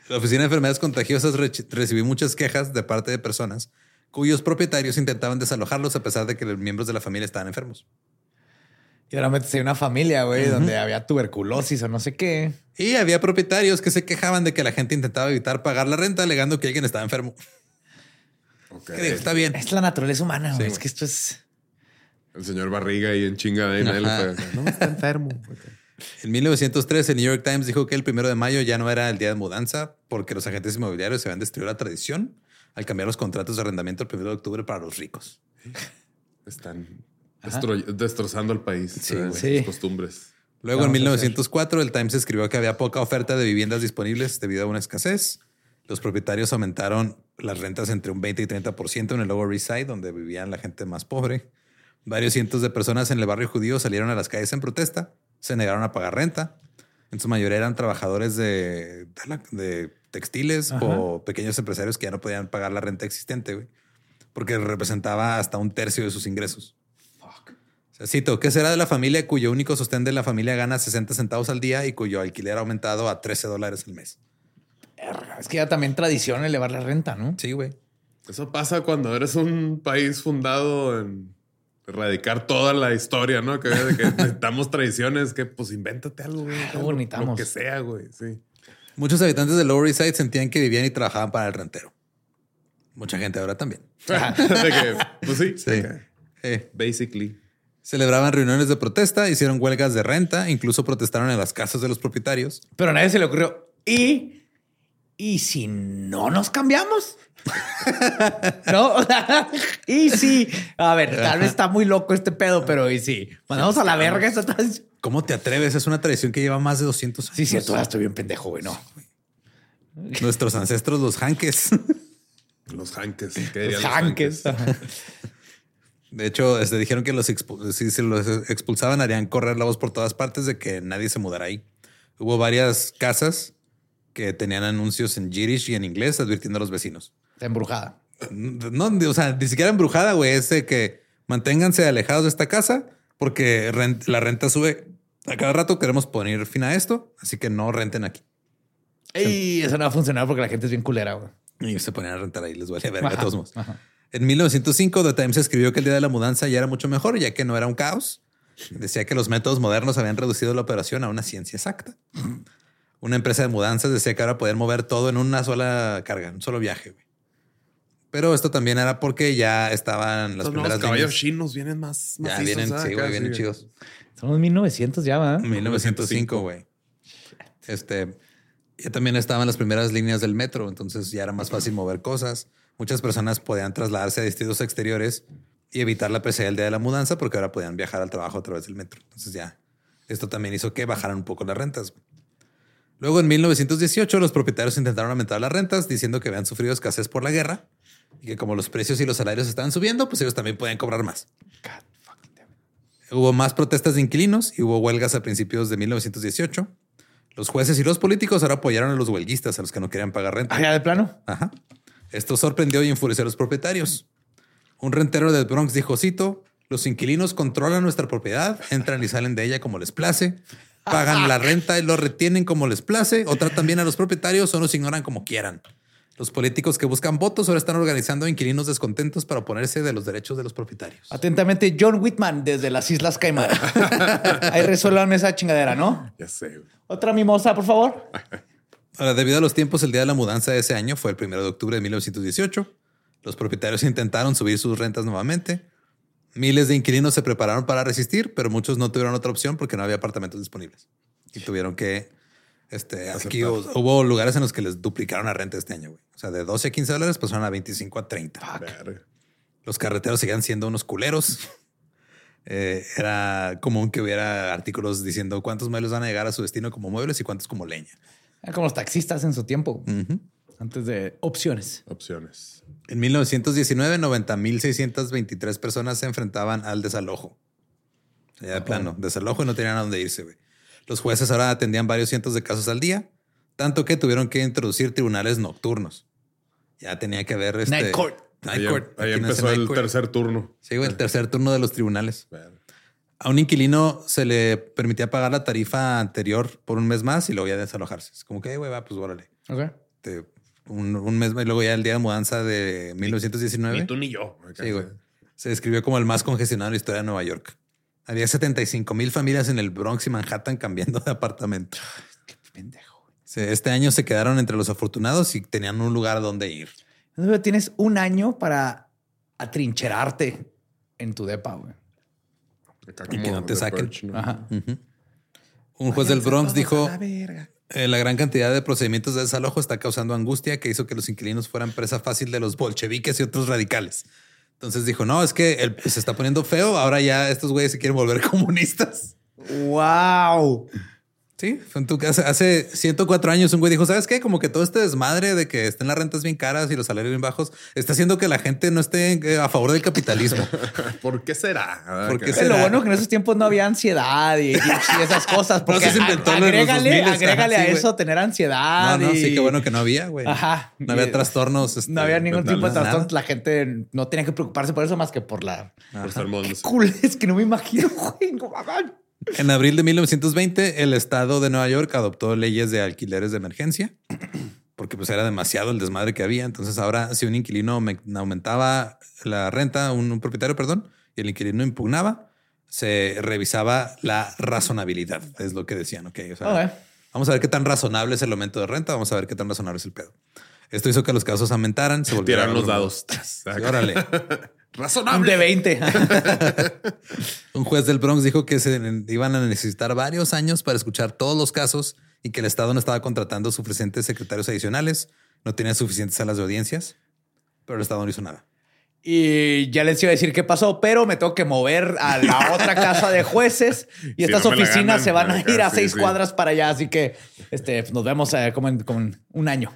La oficina de enfermedades contagiosas re- recibió muchas quejas de parte de personas cuyos propietarios intentaban desalojarlos a pesar de que los miembros de la familia estaban enfermos. Y ahora metes en una familia, güey, donde había tuberculosis o no sé qué. Y había propietarios que se quejaban de que la gente intentaba evitar pagar la renta alegando que alguien estaba enfermo. Ok. Que digo, está bien. Es la naturaleza humana, güey. Sí, es que esto es. El señor Barriga ahí en chinga en él. No, está enfermo. En 1903, el New York Times dijo que el primero de mayo ya no era el día de mudanza porque los agentes inmobiliarios se habían destruido la tradición al cambiar los contratos de arrendamiento el primero de octubre para los ricos. Están destro- destrozando el país. Sí, eh, sus Sí. costumbres. Luego, en Vamos a 1904, el Times escribió que había poca oferta de viviendas disponibles debido a una escasez. Los propietarios aumentaron las rentas entre un 20 y 30% en el Lower East Side, donde vivían la gente más pobre. Varios cientos de personas en el barrio judío salieron a las calles en protesta, se negaron a pagar renta. En su mayoría eran trabajadores de, de la- de textiles o pequeños empresarios que ya no podían pagar la renta existente, güey, porque representaba hasta un tercio de sus ingresos. O sea, cito, ¿qué será de la familia cuyo único sostén de la familia gana 60 centavos al día y cuyo alquiler ha aumentado a 13 dólares al mes? Es que ya también tradición elevar la renta, ¿no? Sí, güey. Eso pasa cuando eres un país fundado en erradicar toda la historia, ¿no? Que, que necesitamos tradiciones, que pues invéntate algo, güey. Algo necesitamos. Lo que sea, güey. Sí. Muchos habitantes del Lower East Side sentían que vivían y trabajaban para el rentero. Mucha gente ahora también. de que, pues sí. Sí. Eh, Basically. celebraban reuniones de protesta, hicieron huelgas de renta, incluso protestaron en las casas de los propietarios. Pero a nadie se le ocurrió. ¿Y, y si no nos cambiamos? ¿No? y si, a ver, tal vez está muy loco este pedo, pero y si mandamos a la verga esta tradición. ¿Cómo te atreves? Es una tradición que lleva más de 200 años. Sí, cierto, ahora estoy bien pendejo, güey. No. Nuestros ancestros, los Hankes. Los Hankes. ¿qué dirían Los Hankes. De hecho, este, dijeron que los si se los expulsaban harían correr la voz por todas partes de que nadie se mudara ahí. Hubo varias casas que tenían anuncios en Yiddish y en inglés advirtiendo a los vecinos. Embrujada. No, o sea, ni siquiera embrujada, güey. Es de que manténganse alejados de esta casa porque rent- la renta sube. A cada rato queremos poner fin a esto, así que no renten aquí. Y eso no va a funcionar porque la gente es bien culera, güey. Y se ponían a rentar ahí, les vale verga de todos modos. ajá. En 1905, The Times escribió que el día de la mudanza ya era mucho mejor, ya que no era un caos. Decía que los métodos modernos habían reducido la operación a una ciencia exacta. Una empresa de mudanzas decía que ahora podían mover todo en una sola carga, en un solo viaje. güey. Pero esto también era porque ya estaban las Los primeras caballos líneas. chinos vienen más. Ya vienen, sí, güey, vienen sí. chidos. Somos 1900 ya, ¿va? 1905, güey. Este, ya también estaban las primeras líneas del metro, entonces ya era más fácil mover cosas. Muchas personas podían trasladarse a distritos exteriores y evitar la pesadilla del día de la mudanza porque ahora podían viajar al trabajo a través del metro. Entonces ya, esto también hizo que bajaran un poco las rentas. Luego en 1918 los propietarios intentaron aumentar las rentas diciendo que habían sufrido escasez por la guerra y que como los precios y los salarios estaban subiendo, pues ellos también podían cobrar más. Hubo más protestas de inquilinos y hubo huelgas a principios de 1918. Los jueces y los políticos ahora apoyaron a los huelguistas, a los que no querían pagar renta. Ah, ya de plano. Ajá. Esto sorprendió y enfureció a los propietarios. Un rentero del Bronx dijo, cito, los inquilinos controlan nuestra propiedad, entran y salen de ella como les place, pagan la renta y lo retienen como les place, o tratan bien a los propietarios o nos ignoran como quieran. Los políticos que buscan votos ahora están organizando inquilinos descontentos para oponerse de los derechos de los propietarios. Atentamente, John Whitman desde las Islas Caimán. Ahí resuelvan esa chingadera, ¿no? Ya sé. Otra mimosa, por favor. Ahora, debido a los tiempos, el día de la mudanza de ese año fue el primero de octubre de 1918. Los propietarios intentaron subir sus rentas nuevamente. Miles de inquilinos se prepararon para resistir, pero muchos no tuvieron otra opción porque no había apartamentos disponibles. Y tuvieron que... Este, aquí hu- hubo lugares en los que les duplicaron la renta este año, güey. O sea, de 12 a 15 dólares pasaron a 25 a 30. Verga. Los carreteros seguían siendo unos culeros. Eh, era común que hubiera artículos diciendo cuántos muebles van a llegar a su destino como muebles y cuántos como leña. Como los taxistas en su tiempo. Antes de opciones. Opciones. En 1919, 90.623 personas se enfrentaban al desalojo. Ya de plano, desalojo y no tenían a dónde irse. güey. Los jueces ahora atendían varios cientos de casos al día, tanto que tuvieron que introducir tribunales nocturnos. Ya tenía que haber este, Night court. Night Ahí, court. ahí empezó Night el court. tercer turno. Sí, güey, el tercer turno de los tribunales. A un inquilino se le permitía pagar la tarifa anterior por un mes más y luego ya desalojarse. Es como que, "Ay, güey, va, pues órale. Ok. Te- un, un mes y luego ya el día de mudanza de 1919. Ni tú ni yo. Sí, güey. Se describió como el más congestionado en la historia de Nueva York. Había 75 mil familias en el Bronx y Manhattan cambiando de apartamento. Pendejo. güey. Sí, Este año se quedaron entre los afortunados y tenían un lugar donde ir. Entonces, tienes un año para atrincherarte en tu depa, güey. Y que no te saquen. Ajá. Un juez del Bronx dijo, "Eh, la gran cantidad de procedimientos de desalojo está causando angustia que hizo que los inquilinos fueran presa fácil de los bolcheviques y otros radicales. Entonces dijo, no, es que el- se está poniendo feo. Ahora ya estos güeyes se quieren volver comunistas. Wow. Sí, fue en tu casa. Hace 104 años un güey dijo, ¿sabes qué? Como que todo este desmadre de que estén las rentas bien caras y los salarios bien bajos está haciendo que la gente no esté eh, a favor del capitalismo. ¿Por qué será? ¿Por qué será? Lo bueno que en esos tiempos no había ansiedad y, esas cosas. Porque No, se inventó los agrégale, 2000s, ajá, agrégale sí, a güey. eso tener ansiedad. No, no, sí, qué bueno que no había, güey. Ajá. No había Y- trastornos. este, No había ningún tipo de mentales, trastorno. nada. La gente no tenía que preocuparse por eso más que por la Por cool. Es que no me imagino, güey. No. En abril de 1920, el estado de Nueva York adoptó leyes de alquileres de emergencia porque pues era demasiado el desmadre que había. Entonces ahora si un inquilino me- aumentaba la renta, un, un propietario, perdón, y el inquilino impugnaba, se revisaba la razonabilidad, es lo que decían. Ok, o sea, Ok. vamos a ver qué tan razonable es el aumento de renta, vamos a ver qué tan razonable es el pedo. Esto hizo que los casos aumentaran, se volvieran Tirar los dados. Sí, órale. Razonable. de 20. Un juez del Bronx dijo que se iban a necesitar varios años para escuchar todos los casos y que el Estado no estaba contratando suficientes secretarios adicionales, no tenía suficientes salas de audiencias, pero el Estado no hizo nada. Y ya les iba a decir qué pasó, pero me tengo que mover a la otra casa de jueces y Si estas no oficinas ganan, se van a ir a sí, seis sí. cuadras para allá. Así que este, nos vemos eh, como, en, como en un año.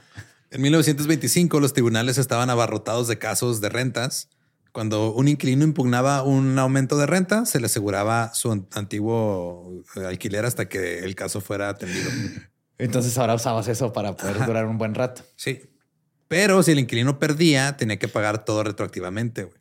En 1925 los tribunales estaban abarrotados de casos de rentas. Cuando un inquilino impugnaba un aumento de renta, se le aseguraba su an- antiguo eh, alquiler hasta que el caso fuera atendido. Entonces ahora usabas eso para poder durar un buen rato. Sí. Pero si el inquilino perdía, tenía que pagar todo retroactivamente. güey.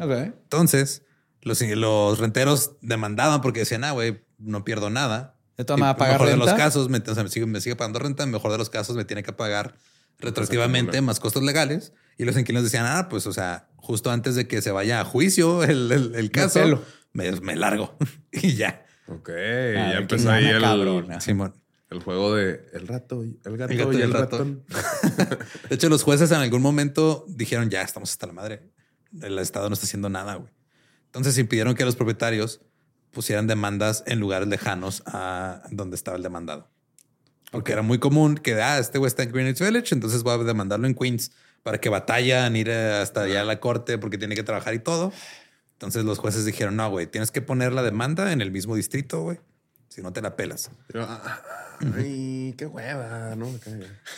Ok. Entonces, los, los renteros demandaban porque decían, ah, güey, no pierdo nada. De maneras, pagar mejor de los casos, me, o sea, me sigue, me sigue pagando renta. En mejor de los casos, me tiene que pagar retroactivamente más costos legales. Y los inquilinos decían, ah, pues, o sea, justo antes de que se vaya a juicio el, el- el caso, me, me largo y ya. Ok, Ah, ya empezó ahí el, cabrón. Ajá. Simón. el juego de el rato, y- el gato, El gato y el, ratón. De hecho, los jueces en algún momento dijeron, ya estamos hasta la madre. El Estado no está haciendo nada, güey. Entonces impidieron que los propietarios pusieran demandas en lugares lejanos a donde estaba el demandado. Porque era muy común que, ah, este güey está en Greenwich Village, entonces voy a demandarlo en Queens para que batallan ir eh, hasta allá a la corte porque tiene que trabajar y todo. Entonces los jueces dijeron, no, güey, tienes que poner la demanda en el mismo distrito, güey. Si no te la pelas. Pero, ah, ay, qué hueva, ¿no?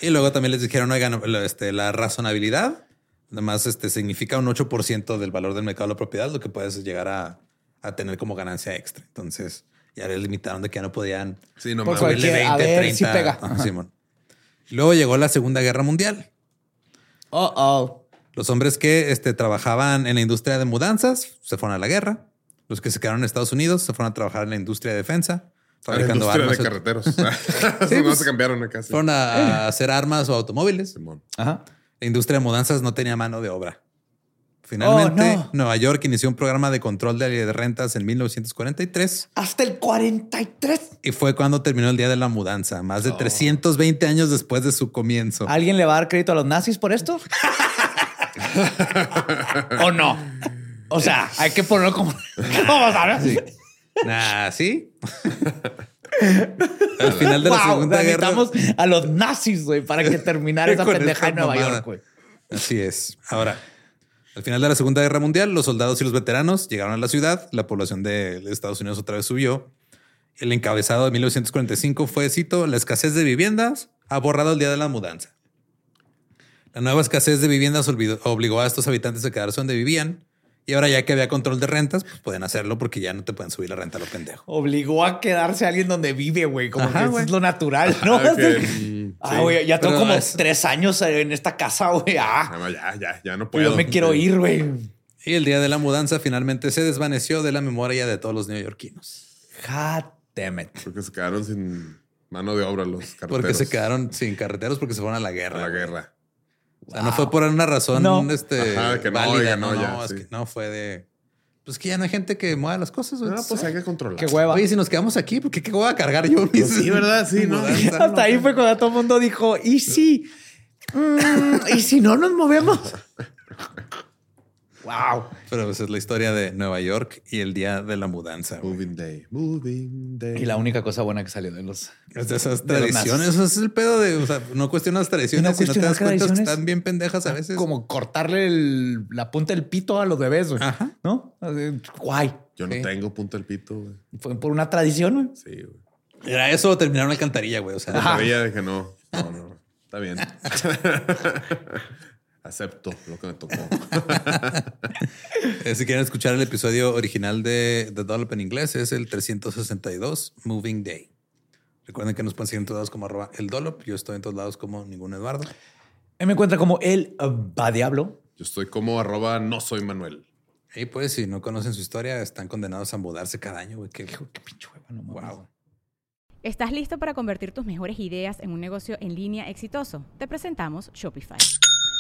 Y luego también les dijeron, oigan, este, la razonabilidad, además, este, significa un 8% del valor del mercado de la propiedad, lo que puedes llegar a, a tener como ganancia extra. Entonces, ya les limitaron de que ya no podían Sí, no Por mames. cualquier- a ver si pega. Ajá. Simón. Luego llegó la Segunda Guerra Mundial. Oh, oh. Los hombres que este, trabajaban en la industria de mudanzas se fueron a la guerra. Los que se quedaron en Estados Unidos se fueron a trabajar en la industria de defensa, La fabricando industria armas. de carreteros. Sí, no pues, se cambiaron acá. sí. Fueron a, a hacer armas o automóviles. Simón. Ajá. La industria de mudanzas no tenía mano de obra. Finalmente, Oh, no. Nueva York inició un programa de control de de rentas en 1943 Hasta el 43. y fue cuando terminó el día de la mudanza, más Oh. de 320 años después de su comienzo. ¿Alguien le va a dar crédito a los nazis por esto? ¿O no? O sea, hay que ponerlo como. ¿Cómo sabes? Sí. Nah, sí. Al final de la Wow, Segunda Guerra. a los nazis, güey, para que terminara esa pendeja en Nueva mamada. York, güey. Así es. Ahora, al final de la Segunda Guerra Mundial, los soldados y los veteranos llegaron a la ciudad, la población de Estados Unidos otra vez subió. El encabezado de 1945 fue, cito, la escasez de viviendas ha borrado el día de la mudanza. La nueva escasez de viviendas obligó a estos habitantes a quedarse donde vivían y ahora ya que había control de rentas, pues pueden hacerlo porque ya no te pueden subir la renta a lo pendejo. Obligó a quedarse alguien donde vive, güey. Como Ajá, que güey. es lo natural, ¿no? Ah, Ah, sí. güey, ya tengo Pero como es- tres años en esta casa, güey. Ah, Ah, ya, ya, ya no puedo. yo me quiero ir, güey. Y el día de la mudanza finalmente se desvaneció de la memoria de todos los neoyorquinos. God damn it. Porque se quedaron sin mano de obra los carreteros. Porque se quedaron sin carreteros porque se fueron a la a guerra. la güey. guerra. O sea, no fue por una razón No. este, Ajá, de que no, válida, oiga, no, no, no, ya, es sí. que no fue de. Pues que ya no hay gente que mueva las cosas. No, pues hay que controlar. Qué hueva. Oye, si nos quedamos aquí, ¿por qué, qué voy a cargar yo? Pues sí, ¿verdad? Sí, ¿no? Hasta ahí fue cuando todo el mundo dijo, ¿y si? Mm, ¿Y si no nos movemos? wow. Pero pues es la historia de Nueva York y el día de la mudanza. Moving day, moving day. Y la única cosa buena que salió de los... Es de esas De tradiciones. Eso es el pedo de, o sea, no cuestionas tradiciones si no te das cuenta que están bien pendejas a veces. Como cortarle el- la punta del pito a los bebés, güey. Ajá. ¿No? Así, Guay. Yo no Sí. tengo punto del pito, güey. Fue por una tradición, güey. Sí, güey. Era eso o terminar una alcantarilla, güey. O sea, Sabía de que no. No, no. Está bien. Acepto lo que me tocó. Eh, si quieren escuchar el episodio original de The Dollop en inglés, es el 362, Moving Day. Recuerden que nos pueden seguir en todos lados como arroba el Dollop. Yo estoy en todos lados como ningún Eduardo. Él me encuentra como el uh, va diablo. Yo estoy como arroba no soy Manuel. Y pues, si no conocen su historia, están condenados a mudarse cada año, güey. Qué, Qué pinche hueva, no mames. wow. ¿Estás listo para convertir tus mejores ideas en un negocio en línea exitoso? Te presentamos Shopify.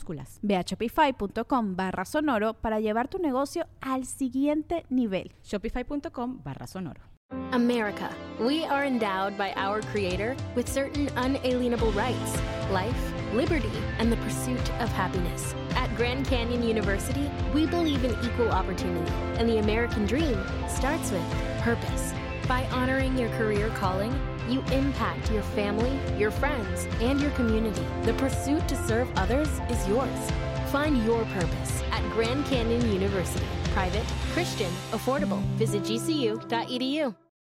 minúsculas. Ve a shopify.com barra sonoro para llevar tu negocio al siguiente nivel. Shopify.com barra sonoro. America. We are endowed by our Creator with certain unalienable rights life, liberty, and the pursuit of happiness. At Grand Canyon University, we believe in equal opportunity, and the American dream starts with purpose. By honoring your career calling, you impact your family, your friends, and your community. The pursuit to serve others is yours. Find your purpose at Grand Canyon University. Private, Christian, affordable. Visit gcu.edu.